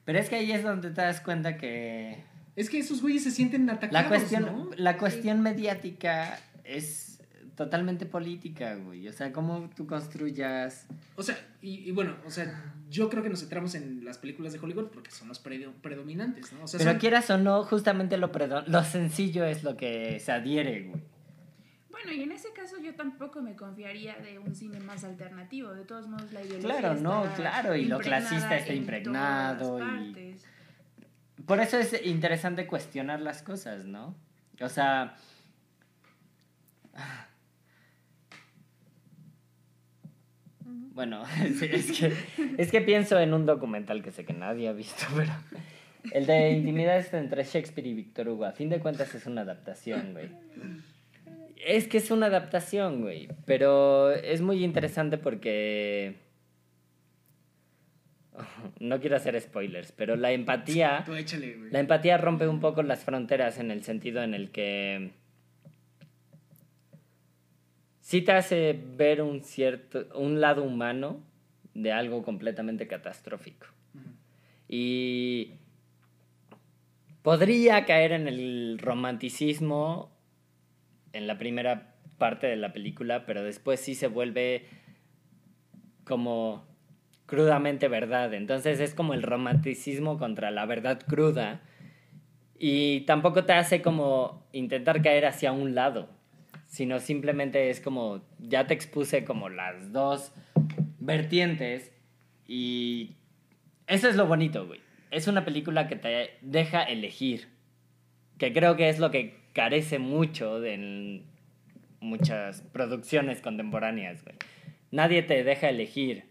Speaker 2: Pero es que ahí es donde te das cuenta que
Speaker 1: es que esos güeyes se sienten atacados,
Speaker 2: la cuestión,
Speaker 1: ¿no?
Speaker 2: la cuestión mediática es totalmente política, güey. O sea, cómo tú construyas...
Speaker 1: O sea, y, y bueno, o sea, yo creo que nos centramos en las películas de Hollywood porque son las predo- predominantes, ¿no? O sea,
Speaker 2: Pero
Speaker 1: son-
Speaker 2: quieras o no, justamente lo, predo- lo sencillo es lo que se adhiere, güey.
Speaker 5: Bueno, y en ese caso yo tampoco me confiaría de un cine más alternativo. De todos modos, la ideología
Speaker 2: Claro, no, claro, y lo clasista está impregnado y-. Por eso es interesante cuestionar las cosas, ¿no? O sea... Bueno, es, es que, es que pienso en un documental que sé que nadie ha visto, pero... El de Intimidades entre Shakespeare y Víctor Hugo. A fin de cuentas es una adaptación, güey. Es que es una adaptación, güey. Pero es muy interesante porque... No quiero hacer spoilers, pero la empatía...
Speaker 1: Tú échale, güey.
Speaker 2: La empatía rompe un poco las fronteras en el sentido en el que sí te hace ver un cierto un lado humano de algo completamente catastrófico. Y podría caer en el romanticismo en la primera parte de la película, pero después sí se vuelve como crudamente verdad. Entonces es como el romanticismo contra la verdad cruda. Y tampoco te hace como intentar caer hacia un lado, sino simplemente es como, ya te expuse como las dos vertientes y eso es lo bonito, güey. Es una película que te deja elegir, que creo que es lo que carece mucho de muchas producciones contemporáneas, güey. Nadie te deja elegir.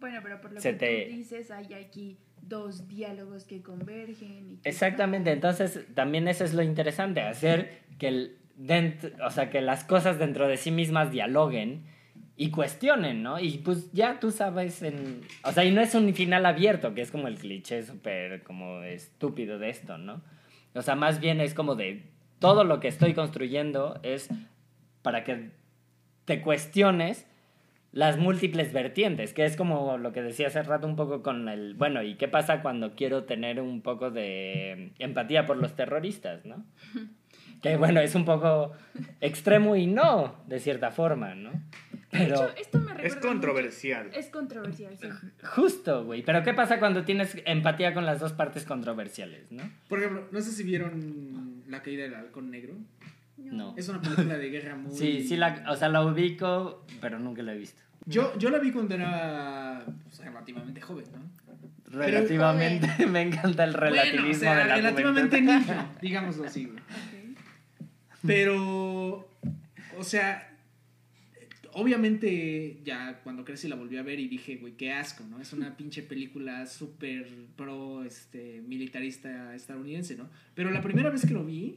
Speaker 5: Bueno, pero por lo
Speaker 2: Se
Speaker 5: que
Speaker 2: te-
Speaker 5: tú dices, hay aquí dos diálogos que convergen. Y que
Speaker 2: Exactamente, entonces también eso es lo interesante, hacer que, el o sea, que las cosas dentro de sí mismas dialoguen y cuestionen, ¿no? Y pues ya tú sabes, en, o sea, y no es un final abierto, que es como el cliché súper como estúpido de esto, ¿no? O sea, más bien es como de todo lo que estoy construyendo es para que te cuestiones las múltiples vertientes, que es como lo que decía hace rato un poco con el, bueno, ¿y qué pasa cuando quiero tener un poco de empatía por los terroristas, no? Que bueno, es un poco extremo y no, de cierta forma, ¿no?
Speaker 5: De
Speaker 2: Pero
Speaker 5: hecho, esto me
Speaker 4: es controversial.
Speaker 5: mucho- Es controversial, sí.
Speaker 2: justo, güey, pero ¿qué pasa cuando tienes empatía con las dos partes controversiales, no?
Speaker 1: Por ejemplo, no sé si vieron La caída del halcón negro.
Speaker 2: No.
Speaker 1: Es una película de guerra muy...
Speaker 2: Sí, sí la, o sea, la ubico, pero nunca la he visto.
Speaker 1: Yo, yo la vi cuando era pues, relativamente joven, ¿no?
Speaker 2: Relativamente, me encanta el relativismo
Speaker 1: Bueno, o sea,
Speaker 2: de la
Speaker 1: relativamente niño, digámoslo así, güey.
Speaker 5: Ok.
Speaker 1: Pero, o sea, obviamente ya cuando crecí la volví a ver y dije, güey, qué asco, ¿no? Es una pinche película súper pro, este, militarista estadounidense, ¿no? Pero la primera vez que lo vi,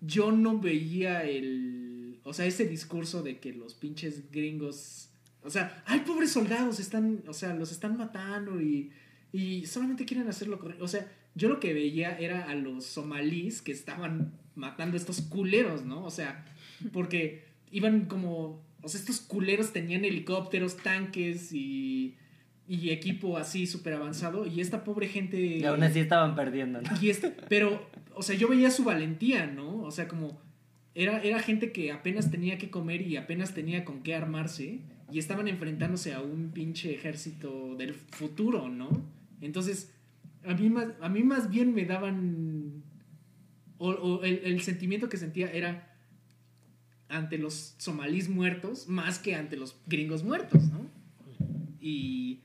Speaker 1: yo no veía el, o sea, ese discurso de que los pinches gringos, o sea, ay, pobres soldados, están, o sea, los están matando y, y solamente quieren hacerlo correcto. O sea, yo lo que veía era a los somalíes que estaban matando a estos culeros, ¿no? O sea, porque iban como, o sea, estos culeros tenían helicópteros, tanques y, y equipo así súper avanzado y esta pobre gente...
Speaker 2: Y aún así estaban perdiendo, ¿no?
Speaker 1: Y este, pero, o sea, yo veía su valentía, ¿no? O sea, como era, era gente que apenas tenía que comer y apenas tenía con qué armarse y estaban enfrentándose a un pinche ejército del futuro, ¿no? Entonces, a mí más, a mí más bien me daban, o, o el, el sentimiento que sentía era ante los somalíes muertos más que ante los gringos muertos, ¿no? Y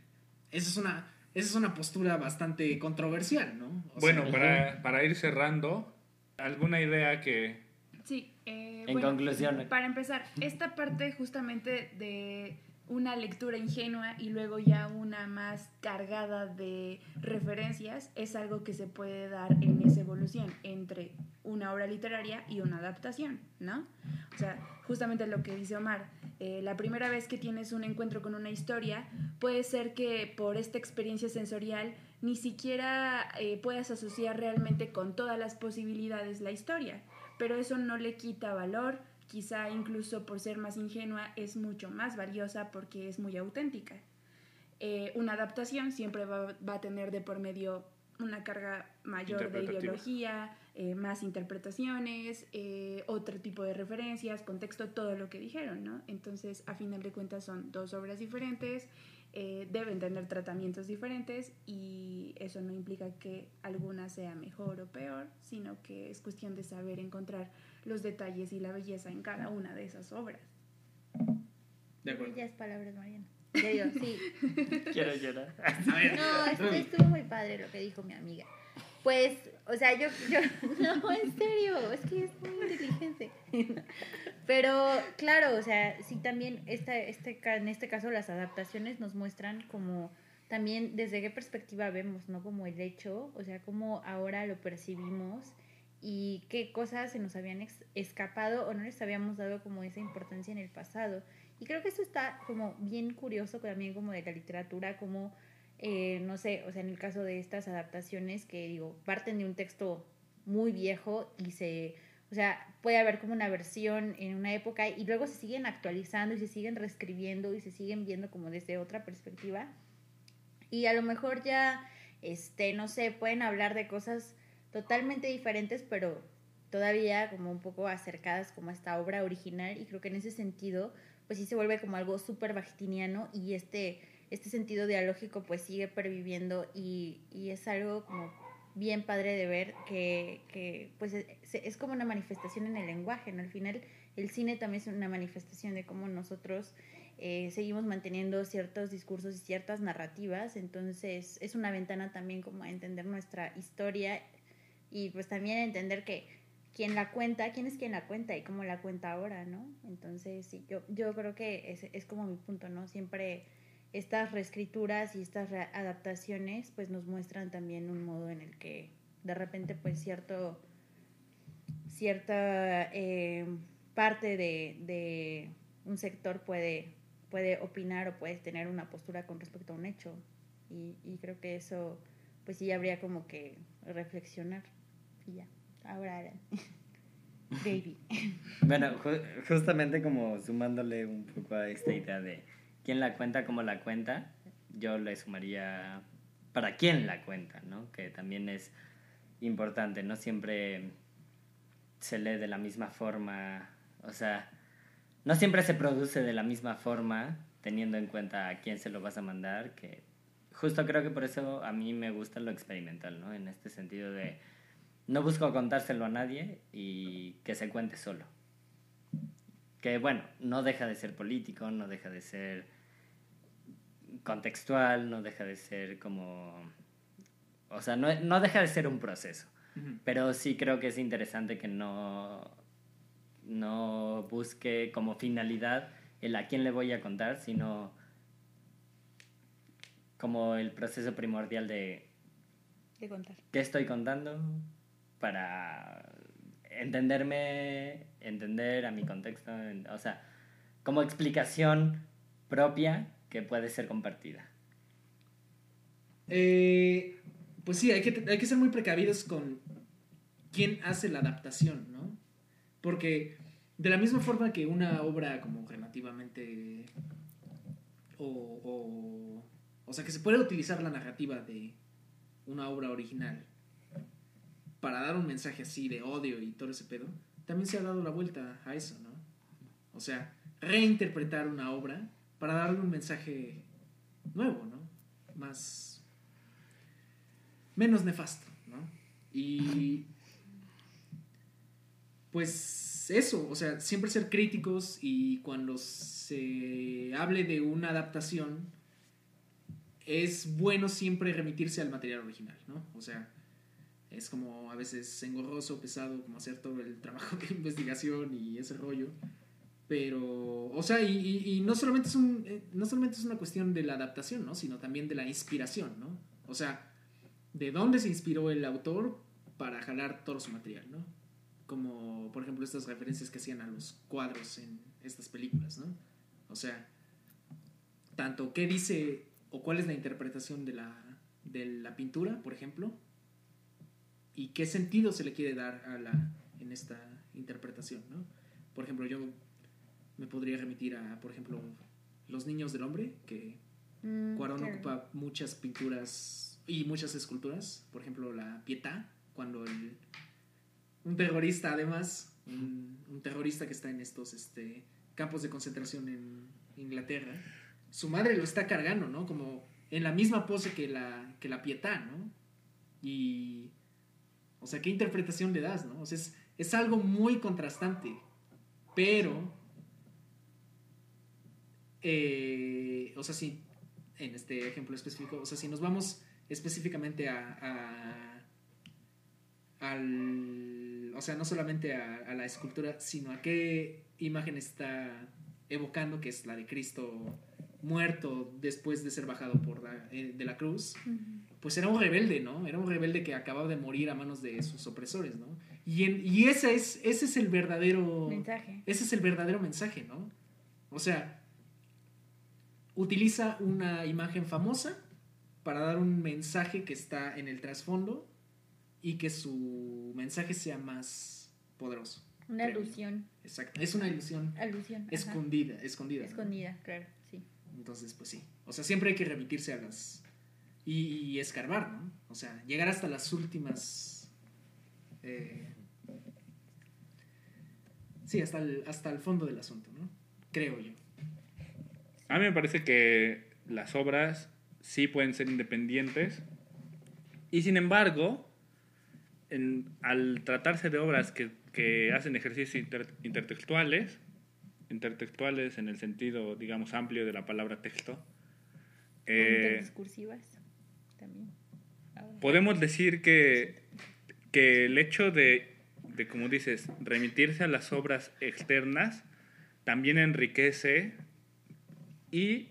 Speaker 1: esa es una, esa es una postura bastante controversial, ¿no? O
Speaker 4: Bueno,
Speaker 1: sea,
Speaker 4: para, para ir cerrando, ¿alguna idea que...
Speaker 5: Sí. eh,
Speaker 2: En
Speaker 5: bueno,
Speaker 2: conclusión.
Speaker 5: Para empezar, esta parte justamente de una lectura ingenua y luego ya una más cargada de referencias es algo que se puede dar en esa evolución entre una obra literaria y una adaptación, ¿no? O sea, justamente lo que dice Omar, eh, la primera vez que tienes un encuentro con una historia, puede ser que por esta experiencia sensorial ni siquiera eh, puedas asociar realmente con todas las posibilidades la historia, pero eso no le quita valor, quizá incluso por ser más ingenua es mucho más valiosa porque es muy auténtica. Eh, una adaptación siempre va, va a tener de por medio una carga mayor de ideología, eh, más interpretaciones, eh, otro tipo de referencias, contexto, todo lo que dijeron, ¿no? Entonces, a final de cuentas, son dos obras diferentes, eh, deben tener tratamientos diferentes y eso no implica que alguna sea mejor o peor, sino que es cuestión de saber encontrar los detalles y la belleza en cada una de esas obras.
Speaker 1: De acuerdo.
Speaker 3: Bellas palabras, Mariana. Ya digo, sí.
Speaker 2: Quiero llorar.
Speaker 3: No, esto estuvo muy padre lo que dijo mi amiga. Pues, o sea, yo, yo, no, en serio, es que es muy inteligente. Pero, claro, o sea, sí también esta, este, en este caso las adaptaciones nos muestran como también desde qué perspectiva vemos, ¿no? Como el hecho, o sea, cómo ahora lo percibimos y qué cosas se nos habían escapado o no les habíamos dado como esa importancia en el pasado. Y creo que eso está como bien curioso también como de la literatura, como eh, no sé, o sea, en el caso de estas adaptaciones que digo, parten de un texto muy viejo y se, o sea, puede haber como una versión en una época y luego se siguen actualizando y se siguen reescribiendo y se siguen viendo como desde otra perspectiva. Y a lo mejor ya, este, no sé, pueden hablar de cosas totalmente diferentes, pero todavía como un poco acercadas como a esta obra original y creo que en ese sentido, pues sí se vuelve como algo súper bajtiniano y este este sentido dialógico pues sigue perviviendo y, y es algo como bien padre de ver que, que pues es, es como una manifestación en el lenguaje, ¿no? Al final el cine también es una manifestación de cómo nosotros eh, seguimos manteniendo ciertos discursos y ciertas narrativas, entonces es una ventana también como a entender nuestra historia y pues también entender que quien la cuenta, quién es quien la cuenta y cómo la cuenta ahora, ¿no? Entonces sí, yo, yo creo que es, es como mi punto, ¿no? Siempre estas reescrituras y estas adaptaciones pues nos muestran también un modo en el que de repente pues cierto cierta eh, parte de, de un sector puede puede opinar o puede tener una postura con respecto a un hecho. Y, y creo que eso pues sí habría como que reflexionar. Y ya. Ahora baby.
Speaker 2: Bueno, ju- justamente como sumándole un poco a esta idea de quién la cuenta, cómo la cuenta, yo le sumaría para quién la cuenta, ¿no? Que también es importante, no siempre se lee de la misma forma, o sea, no siempre se produce de la misma forma, teniendo en cuenta a quién se lo vas a mandar, que justo creo que por eso a mí me gusta lo experimental, ¿no? En este sentido de no busco contárselo a nadie y que se cuente solo. Que bueno, no deja de ser político, no deja de ser contextual, no deja de ser como... O sea, no, no deja de ser un proceso. Pero sí creo que es interesante que no, no busque como finalidad el a quién le voy a contar, sino como el proceso primordial de
Speaker 3: de contar.
Speaker 2: qué estoy contando para entenderme, entender a mi contexto, o sea, como explicación propia que puede ser compartida.
Speaker 1: Eh, pues sí, hay que, hay que ser muy precavidos con quién hace la adaptación, ¿no? Porque de la misma forma que una obra como relativamente... O, o, o sea, que se puede utilizar la narrativa de una obra original para dar un mensaje así de odio y todo ese pedo, también se ha dado la vuelta a eso, ¿no? O sea, reinterpretar una obra para darle un mensaje nuevo, ¿no? Más... menos nefasto, ¿no? Y... Pues eso, o sea, siempre ser críticos y cuando se hable de una adaptación, es bueno siempre remitirse al material original, ¿no? O sea, es como a veces engorroso, pesado, como hacer todo el trabajo de investigación y ese rollo. Pero, o sea, y, y- y no, solamente es un, eh, no solamente es una cuestión de la adaptación, ¿no? Sino también de la inspiración, ¿no? O sea, de dónde se inspiró el autor para jalar todo su material, ¿no? Como, por ejemplo, estas referencias que hacían a los cuadros en estas películas, ¿no? O sea, tanto qué dice o cuál es la interpretación de la, de la pintura, por ejemplo, y qué sentido se le quiere dar a la, en esta interpretación, ¿no? Por ejemplo, yo me podría remitir a, por ejemplo, Los Niños del Hombre, que
Speaker 3: Mm,
Speaker 1: Cuarón
Speaker 3: claro.
Speaker 1: ocupa muchas pinturas y muchas esculturas. Por ejemplo, la Pietà, cuando el- un terrorista, además, un, un terrorista que está en estos este, campos de concentración en Inglaterra, su madre lo está cargando, ¿no? Como en la misma pose que la, que la Pietà, ¿no? Y. O sea, ¿qué interpretación le das, no? O sea, es, es algo muy contrastante, pero. eh, o sea, si en este ejemplo específico, o sea, si nos vamos específicamente a, al, o sea, no solamente a la escultura, sino a qué imagen está evocando, que es la de Cristo muerto después de ser bajado por la, eh, de la cruz, pues era un rebelde, ¿no? Era un rebelde que acababa de morir a manos de sus opresores, ¿no? Y, en- y ese, es, ese es el verdadero...
Speaker 3: Mensaje.
Speaker 1: Ese es el verdadero mensaje, ¿no? O sea, utiliza una imagen famosa para dar un mensaje que está en el trasfondo y que su mensaje sea más poderoso.
Speaker 3: Una
Speaker 1: creo yo.
Speaker 3: alusión.
Speaker 1: Exacto. Es una ilusión
Speaker 3: Alusión. ajá.
Speaker 1: escondida, escondida. ¿no?
Speaker 3: Escondida, claro.
Speaker 1: Entonces, pues sí. O sea, siempre hay que remitirse a las. Y, escarbar, ¿no? O sea, llegar hasta las últimas. eh, sí, hasta el, hasta el fondo del asunto, ¿no? Creo yo.
Speaker 4: A mí me parece que las obras sí pueden ser independientes y sin embargo, al tratarse de obras que, que hacen ejercicios inter- intertextuales, intertextuales en el sentido, digamos, amplio de la palabra texto, eh,
Speaker 3: discursivas también. Ahora.
Speaker 4: podemos decir que, que el hecho de, de, como dices, remitirse a las obras externas también enriquece y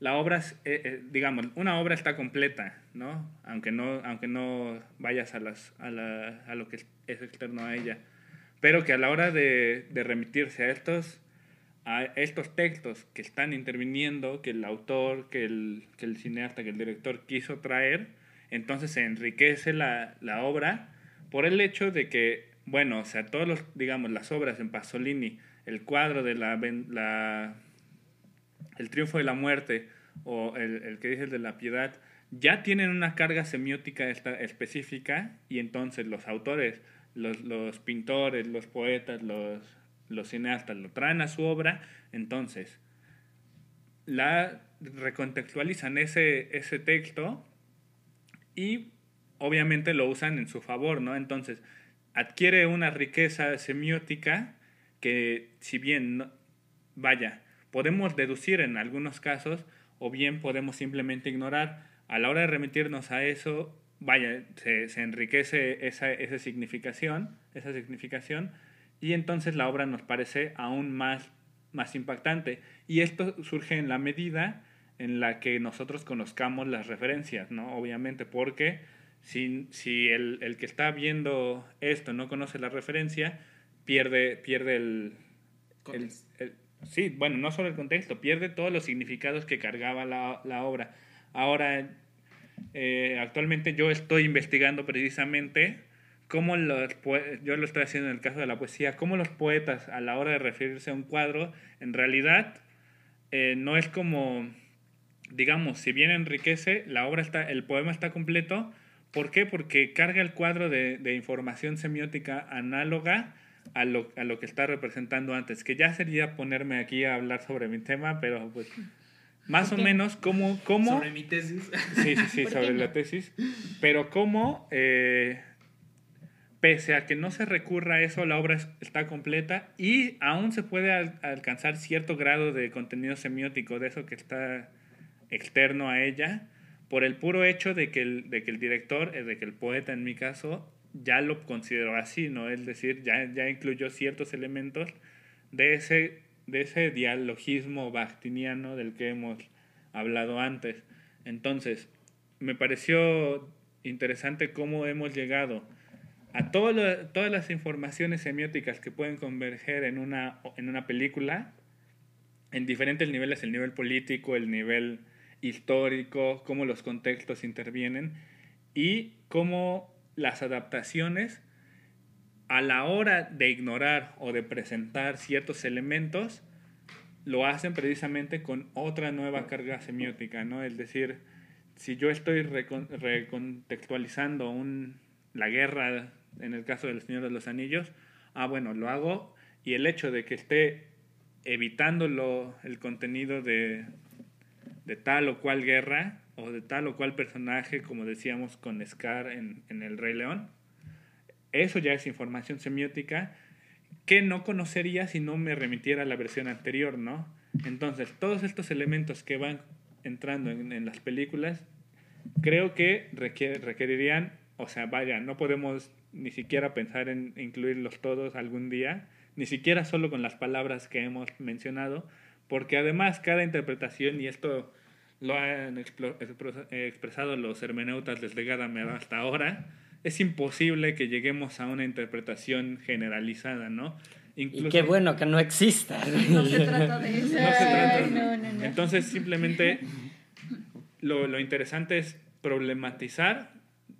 Speaker 4: la obra, eh, eh, digamos, una obra está completa, ¿no? Aunque no, aunque no vayas a, las, a, la- a lo que es, es externo a ella. Pero que a la hora de, de remitirse a estos, a estos textos que están interviniendo, que el autor, que el, que el cineasta, que el director quiso traer, entonces se enriquece la, la obra por el hecho de que, bueno, o sea, todos los, digamos, las obras en Pasolini, el cuadro de la, la el triunfo de la muerte o el, el que dice el de la piedad, ya tienen una carga semiótica esta- específica y entonces los autores, los, los pintores, los poetas, los, los cineastas lo traen a su obra, entonces la recontextualizan ese, ese texto y obviamente lo usan en su favor, ¿no? Entonces adquiere una riqueza semiótica que si bien, vaya, podemos deducir en algunos casos o bien podemos simplemente ignorar. A la hora de remitirnos a eso, vaya, se, se enriquece esa, esa significación, esa significación y entonces la obra nos parece aún más, más impactante. Y esto surge en la medida en la que nosotros conozcamos las referencias, ¿no? Obviamente, porque Si, si el, el que está viendo esto no conoce la referencia, pierde, pierde el, el, sí, bueno, no solo el contexto, pierde todos los significados que cargaba la, la obra. Ahora, eh, actualmente yo estoy investigando precisamente cómo los yo lo estoy haciendo en el caso de la poesía, cómo los poetas a la hora de referirse a un cuadro, en realidad eh, no es como, digamos, si bien enriquece, la obra está, el poema está completo. ¿Por qué? Porque carga el cuadro de, de información semiótica análoga a lo, a lo que está representando antes, que ya sería ponerme aquí a hablar sobre mi tema, pero pues más o menos cómo, cómo
Speaker 1: Sobre mi tesis.
Speaker 4: Sí, sí, sí,
Speaker 3: ¿Por qué
Speaker 4: sobre
Speaker 3: no?
Speaker 4: la tesis. Pero cómo, eh, pese a que no se recurra a eso, la obra es- está completa y aún se puede al- alcanzar cierto grado de contenido semiótico, de eso que está externo a ella, por el puro hecho de que el, director, eh, de que el poeta en mi caso, ya lo consideró así, ¿no? Es decir, ya, ya incluyó ciertos elementos de ese, de ese dialogismo bactiniano del que hemos hablado antes. Entonces, me pareció interesante cómo hemos llegado a todo lo- todas las informaciones semióticas que pueden converger en una, en una película, en diferentes niveles, el nivel político, el nivel histórico, cómo los contextos intervienen y cómo las adaptaciones a la hora de ignorar o de presentar ciertos elementos, lo hacen precisamente con otra nueva carga semiótica, ¿no? Es decir, si yo estoy recon- recontextualizando un, la guerra, en el caso del Señor de los Anillos, ah, bueno, lo hago y el hecho de que esté evitando lo- el contenido de, de tal o cual guerra o de tal o cual personaje, como decíamos con Scar en, en El Rey León, eso ya es información semiótica que no conocería si no me remitiera a la versión anterior, ¿no? Entonces, todos estos elementos que van entrando en, en las películas, creo que requiere- requerirían, o sea, vaya, no podemos ni siquiera pensar en incluirlos todos algún día, ni siquiera solo con las palabras que hemos mencionado, porque además cada interpretación, y esto lo han expresado los hermeneutas desde Gadamer hasta ahora, es imposible que lleguemos a una interpretación generalizada, ¿no?
Speaker 2: Y qué bueno que no exista.
Speaker 5: No se trata de eso.
Speaker 4: No se trata.
Speaker 3: Ay, no, no, no.
Speaker 4: Entonces, simplemente lo, lo interesante es problematizar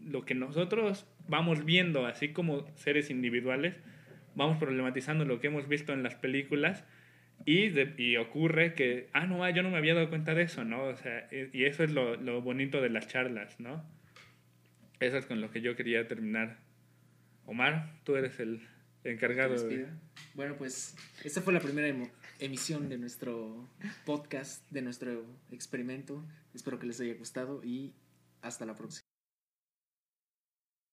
Speaker 4: lo que nosotros vamos viendo, así como seres individuales, vamos problematizando lo que hemos visto en las películas y, de- y ocurre que, ah, no, yo no me había dado cuenta de eso, ¿no? O sea, y eso es lo, lo bonito de las charlas, ¿no? Eso es con lo que yo quería terminar. Omar, tú eres el encargado de...
Speaker 1: Bueno, pues esta fue la primera emisión de nuestro podcast, de nuestro experimento. Espero que les haya gustado y hasta la próxima.